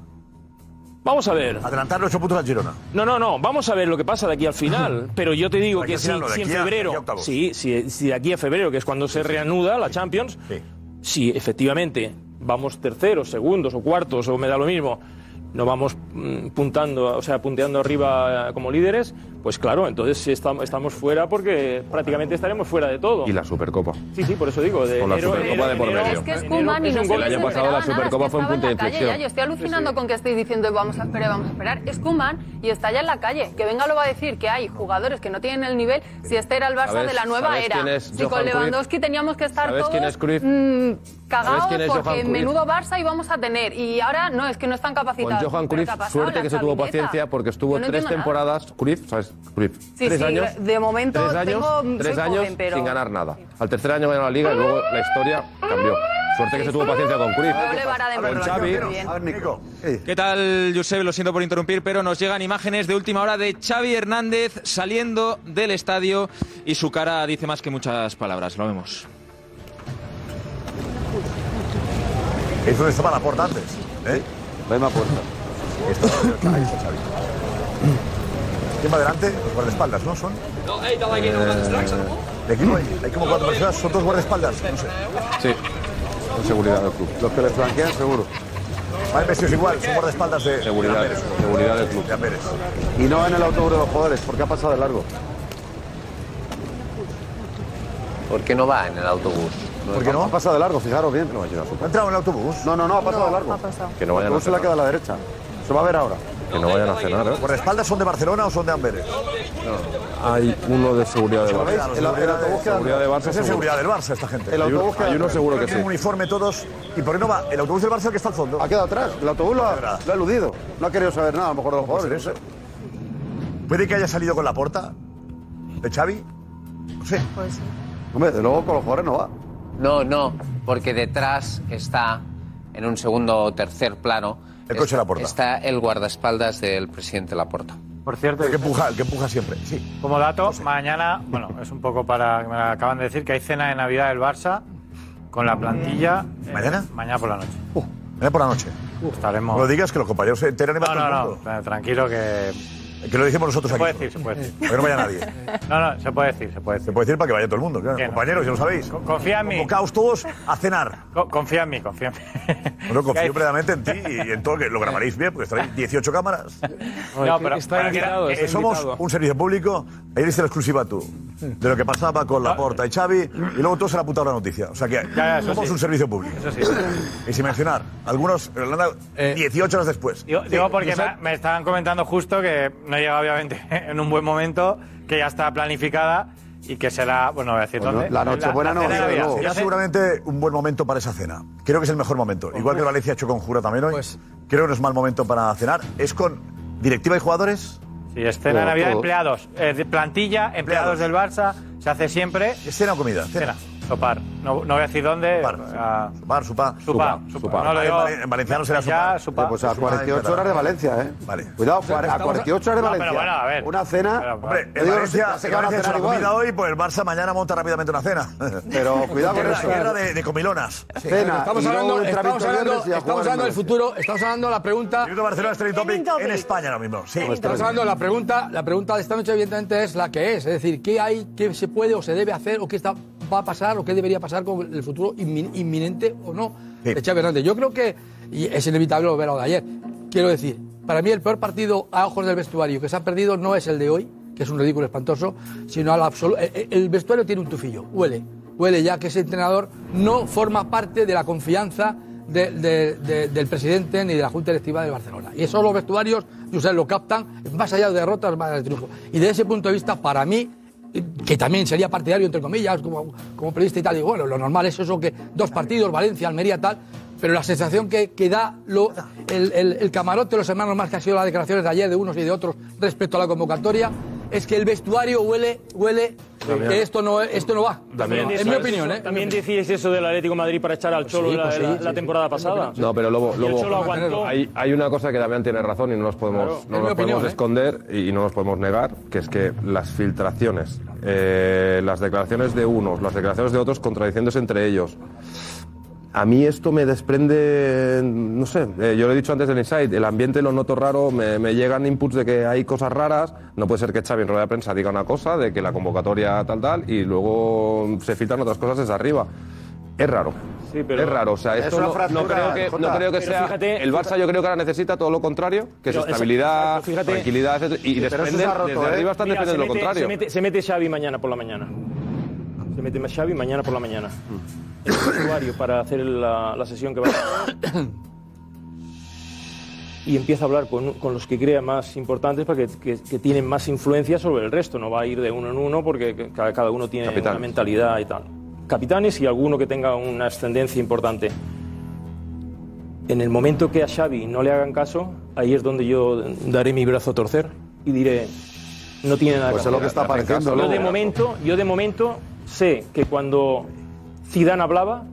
Vamos a ver. Adelantarle 8 puntos al Girona. No, no, no. Vamos a ver lo que pasa de aquí al final. Pero yo te digo que si, final, en a- febrero. Sí, si, si de aquí a febrero, que es cuando se reanuda la Champions. Si efectivamente vamos terceros, segundos o cuartos, o me da lo mismo. No vamos mm, puntando, o sea, punteando arriba eh, como líderes, pues claro, entonces sí estamos, estamos fuera porque prácticamente estaremos fuera de todo. Y la Supercopa. Sí, sí, por eso digo. De Con la enero- Supercopa de por enero- medio. Es que es Koeman y no El año pasado la nada, Supercopa es que fue un punto de inflexión. ya, Yo estoy alucinando con que estéis diciendo vamos a esperar, vamos a esperar. Es Koeman y está ya en la calle. Que venga lo va a decir que hay jugadores que no tienen el nivel si este era el Barça ¿Sabes- de la nueva sabes era. quién es Si Johan con Cruyff? Lewandowski teníamos que estar ¿Sabes todos quién es Cruyff? mm, ¿Sabes cagados quién es Johan porque Cruyff? menudo Barça íbamos a tener. Y ahora no, es que no están Con capacitados. Johan ¿Pero Cruyff, suerte que se tuvo paciencia porque estuvo no tres temporadas. Cruyff, ¿sabes? Cruyff. Sí, tres sí, años. de momento tres años, tengo- tres años joven, pero- sin ganar nada. Al tercer año ganó la liga y luego la historia cambió. Suerte que se tuvo paciencia con Cruyff. Con. Xavi. Muy bien. A ver, Nico. ¿Qué tal, Josep? Lo siento por interrumpir, pero nos llegan imágenes de última hora de Xavi Hernández saliendo del estadio y su cara dice más que muchas palabras. Lo vemos. Es donde estaba la puerta antes. ¿eh? La misma puerta. Esto, ahí está Xavi. ¿Quién va adelante? Los guardaespaldas, ¿no? Son. De equipo hay, hay como cuatro personas, son dos guardaespaldas. No sé. Sí, con seguridad del club. Los que le flanquean, seguro. Van vestidos igual, son guardaespaldas de Seguridad, de Amberes. seguridad del club. De. Y no en el autobús de los jugadores, porque ha pasado de largo. ¿Por qué no va en el autobús? ¿Por qué no? Ha pasado de largo, fijaros bien. ¿No ha entrado en el autobús? No, no, no, ha pasado de Ha largo. pasado. Que no El vayan a se cenar. quedado a la derecha. Se va a ver ahora. Que no vayan a cenar, ¿eh? ¿Los guardaespaldas son de Barcelona o son de Amberes? Hay uno de seguridad de. Barça. El, el autobús queda- Seguridad de Barça, Es seguridad del Barça esta gente. El Hay uno- autobús queda hay uno seguro que Tienen sí. uniforme todos. ¿Y por qué no va? El autobús del Barça que está al fondo. Ha quedado atrás. El autobús lo ha, lo ha eludido. No ha querido saber nada, a lo mejor de los jugadores. ¿Puede que haya salido con la porta de Xavi? No sé. Pues sí. Hombre, de luego con los jugadores no va. No, no, porque detrás está, en un segundo o tercer plano, El coche está, Laporta. está el guardaespaldas del presidente Laporta. Por cierto, El que empuja, el que empuja siempre. Sí. como dato, mañana, bueno, es un poco para. Me acaban de decir que hay cena de Navidad del Barça con la plantilla. eh, ¿Mañana? Mañana por la noche. Mañana por la noche. Estaremos. No lo digas que los compañeros se enteran y van No, no, no. eh, Tranquilo que Que lo decimos nosotros Se aquí. puede decir, se puede decir. Para que no vaya nadie. No, no, se puede decir, se puede decir. Se puede decir para que vaya todo el mundo, claro. No. Compañeros, ya lo sabéis. Confía en mí. Convocaos todos a cenar. Co- Confía en mí, confía en mí. Bueno, confío plenamente en ti y en todo que lo grabaréis bien, porque estaréis 18 cámaras. No, pero está invitado, que- está Eh, somos invitado. un servicio público. Ayer hiciste la exclusiva tú de lo que pasaba con Laporta y Xavi y luego todos se han apuntado la noticia. O sea que ya, somos sí. un servicio público. Eso sí. Y sin mencionar, algunos eh, lo han dado 18 horas después. Digo, digo porque me, me estaban comentando justo que no llega obviamente en un buen momento, que ya está planificada y que será, bueno, no voy a decir Bueno, dónde. la Nochebuena no, cena de desde luego. Será seguramente un buen momento para esa cena. Creo que es el mejor momento. Igual que el Valencia ha hecho con Jura también hoy. Creo que no es mal momento para cenar. ¿Es con directiva y jugadores? Sí, es cena de Navidad, empleados. eh, de plantilla, empleados del Barça, se hace siempre. ¿Es cena o comida? Cena. Sopar. No, no voy a decir dónde. ah, Sopar, supa. Supa. Supa. No lo digo. En valenciano será Ya, sopar. supa. Pues a 48 horas de Valencia, ¿eh? Vale. Cuidado, a 48 horas de No, Valencia. pero bueno, a ver. Una cena. Hombre, en Valencia, no que van a cenar se igual. hoy, pues el Barça mañana monta rápidamente una cena. Pero cuidado con eso. guerra de, de comilonas. Sí. Cena. Estamos hablando, estamos hablando, estamos hablando del futuro, estamos hablando de la pregunta. Minuto Barcelona topic topic. en España ahora mismo. Sí. Estamos hablando de la pregunta, la pregunta de esta noche evidentemente es la que es, es decir, qué hay, qué se puede o se debe hacer o qué está, va a pasar o qué debería pasar con el futuro inmin- inminente o no Sí. de Xavi Hernández. Yo creo que y es inevitable volver a lo de ayer. Quiero decir, para mí el peor partido a ojos del vestuario que se ha perdido no es el de hoy, que es un ridículo espantoso, sino al absoluto. El, el vestuario tiene un tufillo, huele, huele ya que ese entrenador no forma parte de la confianza de- de- de- del presidente ni de la Junta Directiva de Barcelona. Y eso los vestuarios, y ustedes lo captan, más allá de derrotas, más allá de triunfos. Y desde ese punto de vista, para mí, que también sería partidario, entre comillas, como, como periodista y tal, y bueno, lo normal es eso que dos partidos, Valencia, Almería, tal, pero la sensación que, que da lo, el, el- el camarote de los hermanos más que ha sido las declaraciones de ayer de unos y de otros respecto a la convocatoria, es que el vestuario huele, huele que esto no, esto no va. También es mi opinión, ¿eh? También decís eso del Atlético de Madrid para echar al Cholo sí, la, pues sí, la- sí, la sí. temporada pasada. No, pero Lobo, el Lobo, Cholo aguantó. hay, hay una cosa que Damián tiene razón y no nos podemos, Claro, no es nos podemos ¿eh? esconder y no nos podemos negar, que es que las filtraciones, eh, las declaraciones de unos, las declaraciones de otros contradiciéndose entre ellos. A mí esto me desprende, no sé, eh, yo lo he dicho antes del Inside, el ambiente lo noto raro, me, me llegan inputs de que hay cosas raras, no puede ser que Xavi en rueda de prensa diga una cosa, de que la convocatoria tal tal, y luego se filtran otras cosas desde arriba. Es raro. Sí, pero- es raro, o sea, Es esto no, no creo que, no creo que sea... fíjate- el Barça yo creo que ahora necesita todo lo contrario, que es estabilidad, exacto, fíjate- tranquilidad, etc. y desprenden, roto, desde ¿eh? arriba están Mira, defendiendo lo mete- contrario. Se mete, se mete Xavi mañana por la mañana. Se mete Xavi mañana por la mañana. El vestuario para hacer la, la sesión que va a hacer. Y empieza a hablar con, con los que crea más importantes para que, que- que tienen más influencia sobre el resto. No va a ir de uno en uno porque cada, cada uno tiene Capitán. una mentalidad y tal. Capitanes y alguno que tenga una ascendencia importante. En el momento que a Xavi no le hagan caso, ahí es donde yo daré mi brazo a torcer y diré, no tiene nada Pues que es lo hacer. que está apareciendo. Yo de momento, yo de momento sé que cuando Zidane hablaba,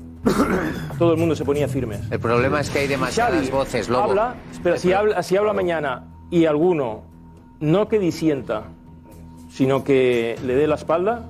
todo el mundo se ponía firmes. El problema es que hay demasiadas Xavi voces, Lobo. Habla, espera, si habla, si habla mañana y alguno no que disienta, sino que le dé la espalda,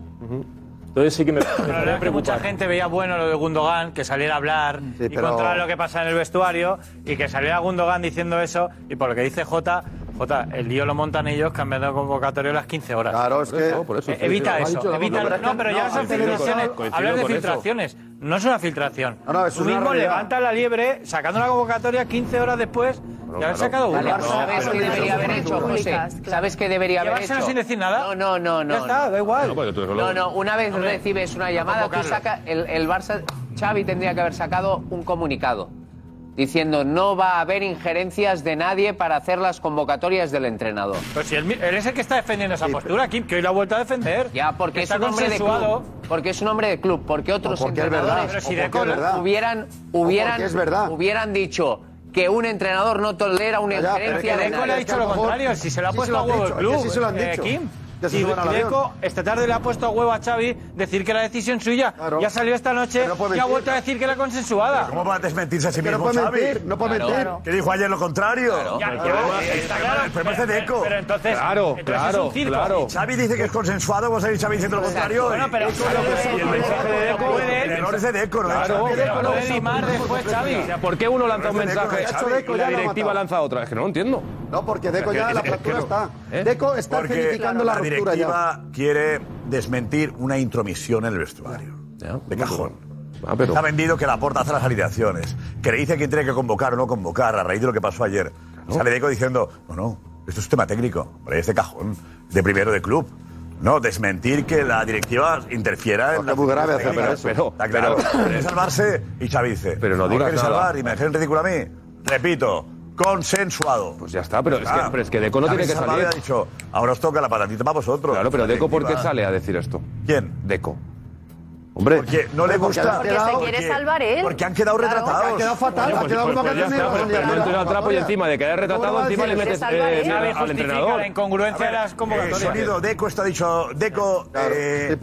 entonces sí que me, me Pero que mucha gente veía bueno lo de Gundogan, que saliera a hablar Sí, y pero- controlar lo que pasa en el vestuario, y que saliera Gundogan diciendo eso, y por lo que dice Jota, Jota, el lío lo montan ellos cambiando de convocatorio a las 15 horas. Claro, es que. por eso, Eh, sí, evita sí, eso, evita, no, no, pero ya no, no son filtraciones. Hablar de con eso. filtraciones, no es una filtración. No, no, es Tú una mismo realidad. levantas la liebre sacando la convocatoria 15 horas después de haber claro. sacado Vale, una. ¿Sabes qué debería haber hecho, José? ¿Sabes qué debería haber ¿Llevárselo hecho? sin decir nada? No, no, no, no. Ya está, no. da igual. No, porque tú eres No, no, una vez recibes una llamada, tú convocarlo. saca el, el Barça, Xavi tendría que haber sacado un comunicado diciendo no va a haber injerencias de nadie para hacer las convocatorias del entrenador. Pero si él, él es el que está defendiendo esa postura, Kim, que hoy la ha vuelto a defender. Ya, porque Que es un hombre de club. Porque es un hombre de club, porque otros porque es entrenadores verdad, Pero si de verdad. hubieran, hubieran, porque es verdad. hubieran dicho que un entrenador no tolera una Ya, pero injerencia es que de Deco le ha nadie. dicho lo contrario, si se lo ha Sí, puesto a huevo el club. es que sí se lo han eh, dicho. Kim. Ya se y suban al avión. Deco esta tarde le ha puesto a huevo a Xavi decir que la decisión suya ya salió esta noche no y ha vuelto a decir que era consensuada. ¿Cómo va a desmentirse a sí no mismo, puede Xavi? mentir, no puede mentir. Claro. Que dijo ayer lo contrario. Ya, ya, Claro. eh, está claro. El problema es de Deco. Pero entonces- Claro, entonces es un circo. Xavi dice que es consensuado, vamos a ir Xavi diciendo lo contrario. Bueno, pero- el mensaje de Deco, Puede- el error es de Deco, no de Claro, pero puede limar después Xavi. O sea, ¿por qué uno lanza un Pero es de Deco, mensaje y la directiva lanza otra? Es que no lo entiendo. No, porque Deco ya la fractura está. ¿Eh? Deco está Porque certificando la la ruptura directiva ya. quiere desmentir una intromisión en el vestuario. De cajón. Ah, pero- Está vendido que la porta hace las alineaciones, que le dice quién tiene que convocar o no convocar a raíz de lo que pasó ayer. Sale Deco diciendo, no, no, esto es un tema técnico, es de cajón, de primero de club. No, desmentir que la directiva interfiera en Porque es muy grave hacer eso. Pero, Está claro, pero- quiere salvarse y Xavi dice, Pero no "¿Cómo digas nada". salvar y me dejáis en ridículo a mí? Repito, consensuado. Pues ya está, pero es que- pero es que Deco no tiene que salir. ha dicho, ahora os toca la patatita para vosotros. Claro, pero Deco, ¿por qué sale a decir esto? ¿Quién? Deco. Hombre. Porque no le gusta. Porque se quiere salvar él. Porque han quedado Claro. retratados. Ha quedado fatal, ha pues- quedado pues- como pues que ya ha está, pero y encima de quedar retratado, encima le metes eh, Xavi al entrenador. la incongruencia de las Eh, convocatorias. sonido, Deco está dicho, Deco eh,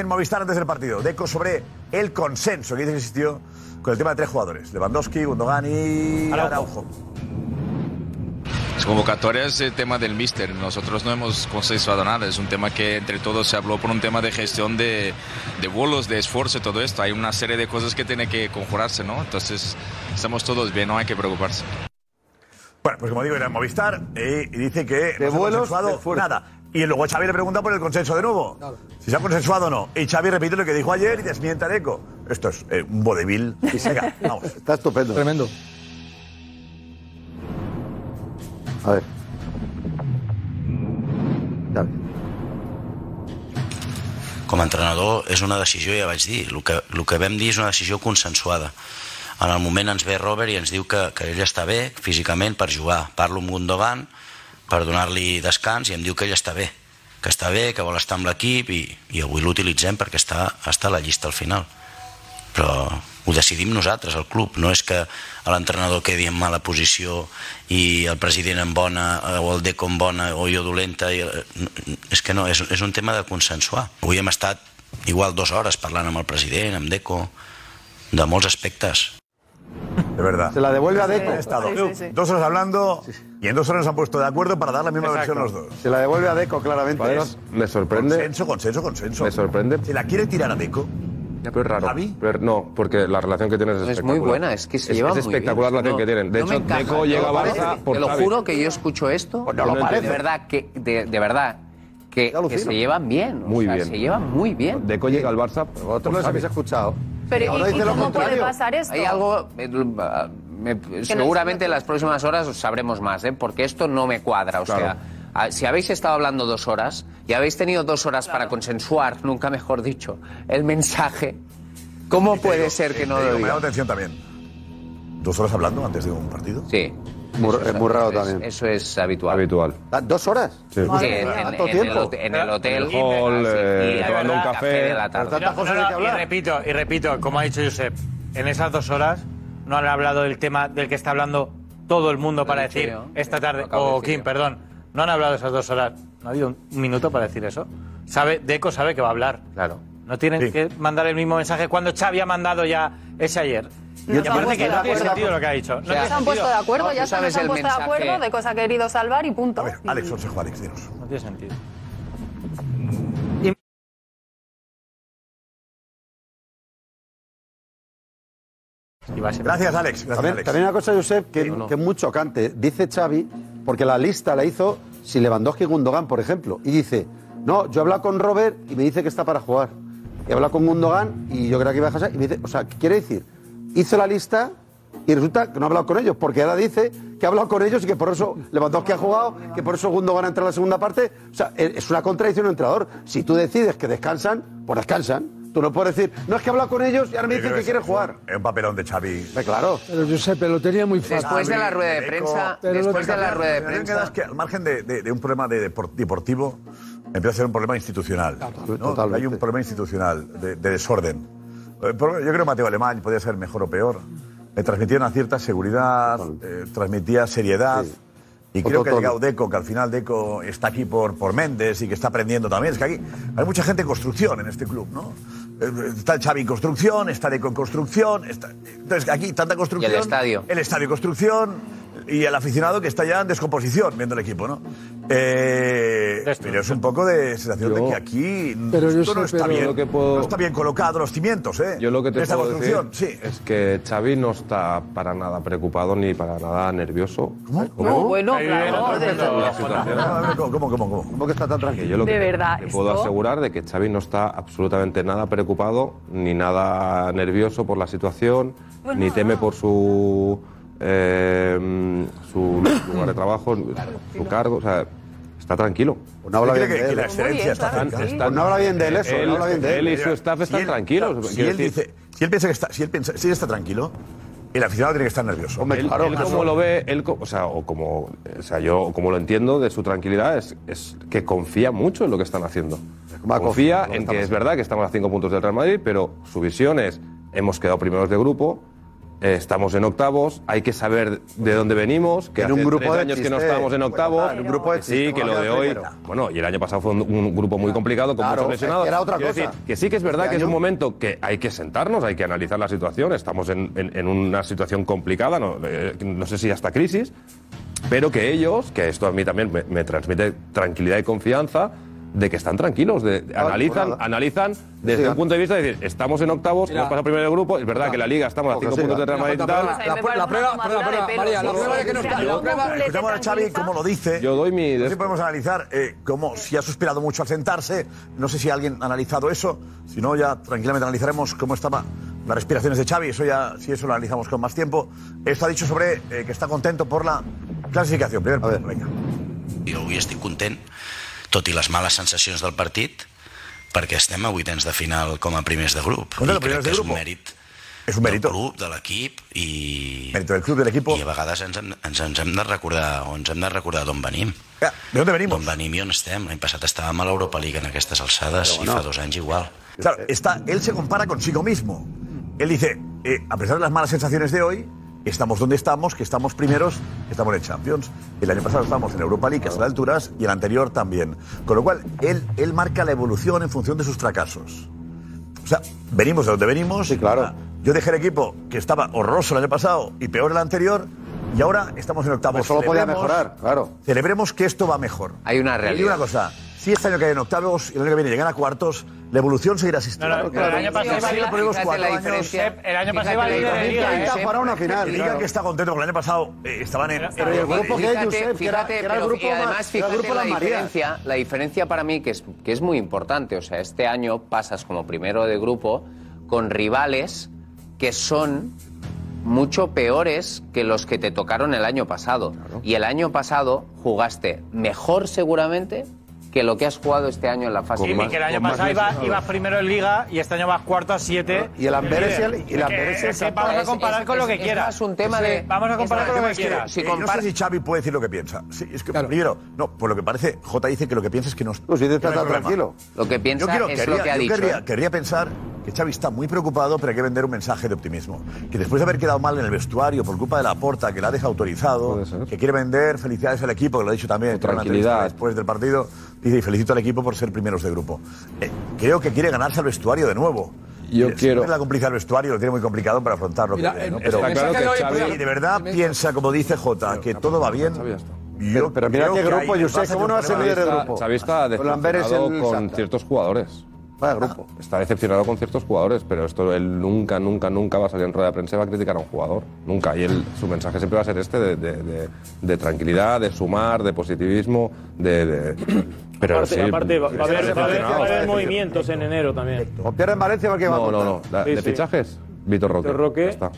en Movistar antes del partido. Deco sobre el consenso que dice que existió con el tema de tres jugadores: Lewandowski, Gundogan y Araujo. Las convocatorias es el tema del míster. Nosotros no hemos consensuado nada. Es un tema que entre todos se habló por un tema de gestión de, de vuelos, de esfuerzo y todo esto. Hay una serie de cosas que tiene que conjurarse, ¿no? Entonces, estamos todos bien, no hay que preocuparse. Bueno, pues como digo, era en Movistar eh, y dice que no se ha vuelos, consensuado de nada. Y luego Xavi le pregunta por el consenso de nuevo. Si se ha consensuado o no. Y Xavi repite lo que dijo ayer y desmiente a Deco. Esto es eh, un vodevil. Venga, vamos. Está estupendo. Tremendo. A ver. Com a entrenador és una decisió, ja vaig dir, el que, el que vam dir és una decisió consensuada. En el moment ens ve Robert i ens diu que, que ell està bé físicament per jugar. Parlo amb Gundogan per donar-li descans i em diu que ell està bé, que està bé, que vol estar amb l'equip i, i avui l'utilitzem perquè està, està a la llista al final. Però ho decidim nosaltres, el club. No és que l'entrenador quedi en mala posició i el president en bona, eh, o el Deco en bona, o jo dolenta. I, eh, és que no, és, és un tema de consensuar. Avui hem estat igual dues hores parlant amb el president, amb Deco, de molts aspectes. De verdad. Se la devuelve a Deco. Han estado dos horas hablando y en dos horas se han puesto de acuerdo para dar la misma Exacto. versión los dos. Se la devuelve a Deco, claramente. Vale, me sorprende. Consenso, consenso, consenso. Me sorprende. ¿Se la quiere tirar a Deco? Pero es raro. Pero no, porque la relación que tienes es, Es muy espectacular. buena, es que se es, llevan es muy espectacular bien. la relación No, que tienen. De no hecho, encaja, Deco llega a no Barça parece. por Te lo Xavi. juro que yo escucho esto. Pues no lo de parece. verdad que de, de verdad que, que se llevan bien. o Muy sea, bien. Se llevan muy bien. Deco llega al Barça. Vosotros los habéis escuchado. Pero ¿y, Ahora y dice lo cómo puede pasar esto? Hay algo. eh, me- seguramente en las próximas horas os sabremos más, ¿eh? porque esto no me cuadra. O Claro. sea, a- si habéis estado hablando dos horas y habéis tenido dos horas para consensuar, nunca mejor dicho, el mensaje, ¿cómo puede ser que no Te lo digo, Me da diga? atención también. ¿Dos horas hablando antes de un partido? Sí. Muy- Eso es muy raro eso es- también. Eso es habitual. Habitual. Ah, ¿Dos horas? Sí. Sí, en, mía, en- ¿tanto en el, tiempo? hotel- en el hotel. En el hall, eh, tomando un el café. de la tarde. Tantas cosas No, hay no, que y repito, y repito, como ha dicho Josep, en esas dos horas no han hablado del tema del que está hablando todo el mundo para decir esta tarde, de o Kim, perdón, no han hablado esas dos horas. No ha habido un un minuto para decir eso. Sabe, Deco sabe que va a hablar. Claro. No tienen Sí. que mandar el mismo mensaje cuando Xavi ha mandado ya ese ayer. No Y se me han parece puesto que de no tiene acuerdo. sentido lo que ha dicho. No O sea, tiene Se han puesto de acuerdo, No, ya se han puesto de acuerdo de cosa que ha querido salvar y punto. A ver, Alex, consejo, Alex, dinos. No tiene sentido. Gracias, Alex. Gracias, También, Alex. también una cosa, Josep, que, que es muy chocante. Dice Xavi, porque la lista la hizo si Lewandowski y Gundogan, por ejemplo. Y dice, no, yo he hablado con Robert y me dice que está para jugar. He hablado con Gundogan y yo creo que iba a dejar y me dice, o sea, ¿qué quiere decir? Hizo la lista y resulta que no ha hablado con ellos, porque ahora dice que ha hablado con ellos y que por eso Lewandowski ha jugado, que por eso Gundogan entra en la segunda parte. O sea, e- es una contradicción del entrenador. Si tú decides que descansan, pues descansan. Tú no puedes decir, no es que ha hablado con ellos y ahora me dicen que es- quiere es jugar. un- Es un papelón de Xavi. Pues claro. Pero Giuseppe lo tenía muy fácil. Después de la rueda de prensa, después de la rueda de prensa, es que al margen de, de- de un problema de depor- deportivo, empieza a ser un problema institucional. ¿no? Totalmente. Hay un problema institucional de, de desorden. Eh, Yo creo que Mateo Alemán podía ser mejor o peor. Me transmitía una cierta seguridad, eh, transmitía seriedad. Y creo que ha llegado Deco, que al final Deco está aquí por, por Méndez y que está aprendiendo también. Es que aquí hay mucha gente en construcción en este club, ¿no? Eh, Está el Xavi en construcción, está Deco en construcción. Está, entonces, aquí tanta construcción. Y el estadio. El estadio en construcción y el aficionado que está ya en descomposición viendo el equipo, ¿no? Eh, pero es un poco de sensación de que aquí Pero yo no sé, está pero bien, lo que puedo- no está bien colocado los cimientos, ¿eh? Yo lo que te de esta puedo decir construcción, sí. es que Xavi no está para nada preocupado ni para nada nervioso. ¿Cómo? No, bueno, claro, situación. ¿Cómo, cómo, cómo? ¿Cómo que está tan tranquilo? Yo lo que De verdad, te puedo asegurar de que Xavi no está absolutamente nada preocupado ni nada nervioso por la situación, Pues ni teme por su eh, su lugar de trabajo, su cargo, o sea, está tranquilo. no habla ¿Cree bien de él. la excelencia está no habla bien de él eso, él, no habla bien de él. él y su staff están Si él- tranquilos. claro, Si él, decir, dice, si él piensa que está, si él piensa, si él está tranquilo, el aficionado tiene que estar nervioso. él, él como lo ve, él, o sea, o como, o sea, yo como lo entiendo de su tranquilidad es, es que confía mucho en lo que están haciendo. Confía en lo que en está que es verdad que estamos a cinco puntos del Real Madrid, pero su visión es hemos quedado primeros de grupo. Eh, Estamos en octavos, hay que saber de dónde venimos, que En un hace grupo tres de años que no estábamos en octavos. Claro, en un grupo de que sí, que lo de hoy. Bueno, y el año pasado fue un, un grupo muy complicado con Claro, muchos lesionados. era otra cosa. decir, que sí que es verdad Este que es un momento que hay que sentarnos, hay que analizar la situación. Estamos en, en- en una situación complicada, no, eh, no sé si hasta crisis, pero que ellos, que esto a mí también me, me transmite tranquilidad y confianza, de que están tranquilos, de, analizan, analizan desde Sí, un punto de vista de decir, estamos en octavos, Mira. hemos pasado primero de grupo, es verdad que la liga estamos a Ojo, cinco sí, puntos de. Real Madrid y Mira, tal. La, la, la prueba, María, la prueba de que no está. Prueba, Escuchamos a Xavi cómo lo dice. Yo doy mi... Sí podemos analizar eh, cómo si ha suspirado mucho al sentarse. No sé si alguien ha analizado eso. Si no, ya tranquilamente analizaremos cómo estaban las respiraciones de Xavi. Eso ya, si eso lo analizamos con más tiempo. Esto ha dicho sobre eh, que está contento por la clasificación. Primer punto, venga. Jo avui estic content, tot i les males sensacions del partit, perquè estem a vuitens de final com a primers de grup. Contra I crec que de és un grupo. mèrit És un mérito. del club, de l'equip i... Mérito del club, del equipo. I a vegades ens, hem- ens, ens hem de recordar o ens hem de recordar d'on venim. ¿De dónde venimos? D'on venim i on estem. L'any passat estàvem a l'Europa League en aquestes alçades Pero i bueno. fa dos anys igual. Claro, está, él se compara consigo mismo. Él dice, eh, a pesar de las malas sensaciones de hoy, estamos donde estamos, que estamos primeros, estamos en Champions. El año pasado estábamos en Europa League, hasta alturas, y el anterior también. Con lo cual, él, él marca la evolución en función de sus fracasos. O sea, venimos de donde venimos. Sí, claro. Yo dejé el equipo que estaba horroroso el año pasado y peor el anterior, y ahora estamos en octavos. Solo podía mejorar, claro. Celebremos que esto va mejor. Hay una Y realidad. una cosa, si este año cae en octavos y el año que viene llegan a cuartos, la evolución seguirá existiendo. No, no, pero el año pasado Sí, iba- los primeros fíjate cuatro la años-. El año pasado iba líder de liga, ¿eh? Diga claro. que está contento porque el año pasado eh, estaban en. Pero en- fíjate, en- fíjate, que era el grupo y además el fíjate grupo la diferencia, la diferencia para mí que es, que es muy importante. O sea, este año pasas como primero de grupo con rivales que son mucho peores que los que te tocaron el año pasado. Y el año pasado jugaste mejor seguramente que lo que has jugado este año en la fase Sí, y que el año pasado iba, ibas primero en Liga y este año vas cuarto a siete. Y el Amberes y el- y el Es Amberes es que. Vamos a comparar es- con lo que quieras. es un tema de- Vamos a comparar con lo que quieras. eh, no sé si Xavi puede decir lo que piensa. Sí, es que primero, no, por lo que parece, J dice que lo que piensa es que no. Pues si te estás tranquilo. Lo que piensa Yo quiero- es querría- lo que ha yo dicho. Querría, ¿eh? querría pensar que Xavi está muy preocupado, pero hay que vender un mensaje de optimismo. Que después de haber quedado mal en el vestuario por culpa de la porta, que la ha desautorizado, que quiere vender felicidades al equipo, que lo ha dicho también. tranquilidad. Después del partido, dice, y felicito al equipo por ser primeros de grupo. Eh, creo que quiere ganarse al vestuario de nuevo. Yo Eh, quiero- siempre La complicidad del vestuario lo tiene muy complicado para afrontar lo Mira, que viene, ¿no? el- Pero el de hoy, si de verdad piensa, como dice Jota, que todo va bien. Yo pero mira creo qué que grupo, el Josep, ¿cómo no va a ser líder del problema. grupo? Xavi está Con el con ciertos jugadores. Vaya grupo. Está decepcionado con ciertos jugadores, pero esto él nunca, nunca, nunca va a salir en rueda de prensa y va a criticar a un jugador. Nunca. Y él, su mensaje siempre va a ser este de, de- de- de tranquilidad, de sumar, de positivismo, de... de- Pero aparte, sí, aparte va, va a haber, va a haber- va a haber decepcionado. movimientos en enero también. O pierde en Valencia porque va a No, no, no. Sí, ¿De sí. fichajes? Vitor Roque. Vitor Roque. Está.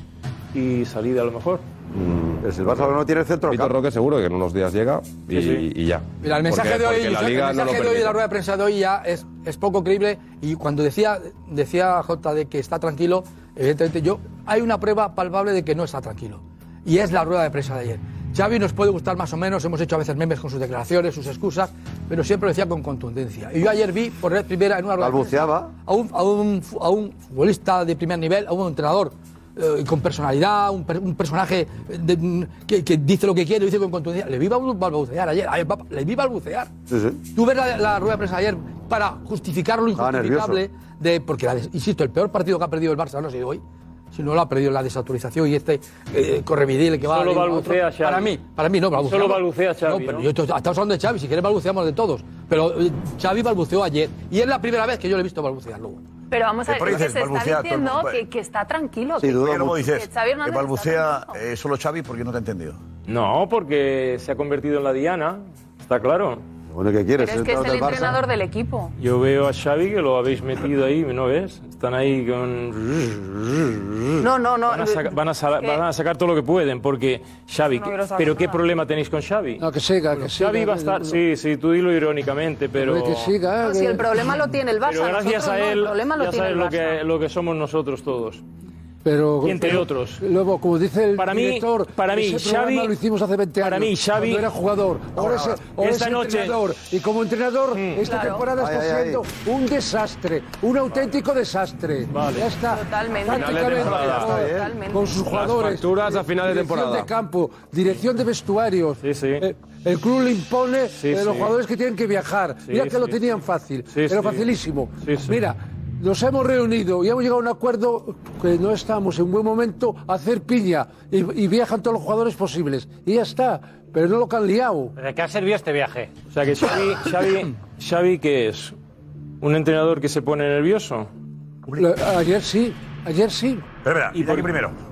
Y salida a lo mejor. Mm, El Barça no tiene centro. Vitor Roque seguro que en unos días llega y, Sí, sí. y ya. Mira, el mensaje Porque- de hoy, la Liga el no lo mensaje de hoy de la rueda de prensa de hoy ya es, es poco creíble y cuando decía, decía J de que está tranquilo, evidentemente yo hay una prueba palpable de que no está tranquilo y es la rueda de prensa de ayer. Xavi nos puede gustar más o menos, hemos hecho a veces memes con sus declaraciones, sus excusas, pero siempre lo decía con contundencia. Y yo ayer vi por vez primera en una rueda de prensa Balbuceaba. a un, a, un, a un futbolista de primer nivel, a un entrenador eh, con personalidad, un, per- un personaje de- mm, que, que dice lo que quiere, lo dice con contundencia. Le vi balbu- balbucear ayer, ayer, papá, le vi balbucear. Sí, sí. Tú ves la, la rueda de prensa ayer para justificar lo injustificable de. Porque, la insisto, el peor partido que ha perdido el Barça no ha sido hoy, sino lo ha perdido la desautorización y este eh, correvidil que va Solo a balbucea Xavi. Para mí, para mí no, balbuceamos. Solo balbucea Xavi, No, pero ¿no? yo estoy- estamos hablando de Xavi, si quieres balbuceamos de todos. Pero eh, Xavi balbuceó ayer y es la primera vez que yo le he visto balbucear luego. Pero vamos a ver, que dices, se está todo diciendo que, que está tranquilo. Sí, que, dudo luego que dices, Xavi que balbucea eh, solo Xavi porque no te ha entendido. No, porque se ha convertido en la diana, está claro. Bueno, ¿qué quieres? Pero es que es el entrenador del equipo. Yo veo a Xavi que lo habéis metido ahí, ¿no ves? Están ahí con... No, no, no. Van a, saca- van a van a sacar todo lo que pueden, porque Xavi... No ¿Pero qué nada. problema tenéis con Xavi? No, que siga, que siga. Xavi va a estar... Sí, sí, tú dilo irónicamente, pero... Que siga. No, si el problema lo tiene el Barça, Pero gracias a no, él, el problema lo ya tiene sabes el lo que, lo que somos nosotros todos. Pero, Y entre pero, otros. Luego, como dice el Para mí- director, para mí, ese Xavi- lo hicimos hace 20 años. para mí, Xavi- cuando era jugador. Ahora, es, ahora Esta es noche- Mm. entrenador. Y como entrenador, esta Claro. temporada Ay, está ay, ay. siendo un desastre. Un auténtico desastre. Ya está. Totalmente. Prácticamente temporada. con- Totalmente. con sus jugadores. facturas a final de dirección temporada. de campo, dirección de vestuarios. Sí, sí. Eh, el club le impone Sí, eh, los sí. jugadores que tienen que viajar. Sí, Mira que sí, lo tenían fácil. Sí, Era sí. facilísimo. Sí, sí. Mira, nos hemos reunido y hemos llegado a un acuerdo que no estamos en buen momento a hacer piña y, y viajan todos los jugadores posibles. Y ya está. Pero no lo que han liado. ¿De qué ha servido este viaje? O sea que Xavi, Xavi, Xavi ¿qué es? ¿Un entrenador que se pone nervioso? Ayer sí, ayer sí. Pero mira, y por primero.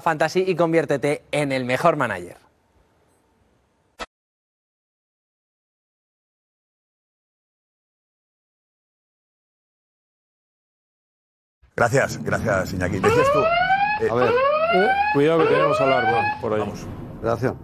Fantasy y conviértete en el mejor manager. Gracias, gracias, Iñaki. Decías tú. eh, A ver, Cuidado que tenemos alarma por ahí. gracias.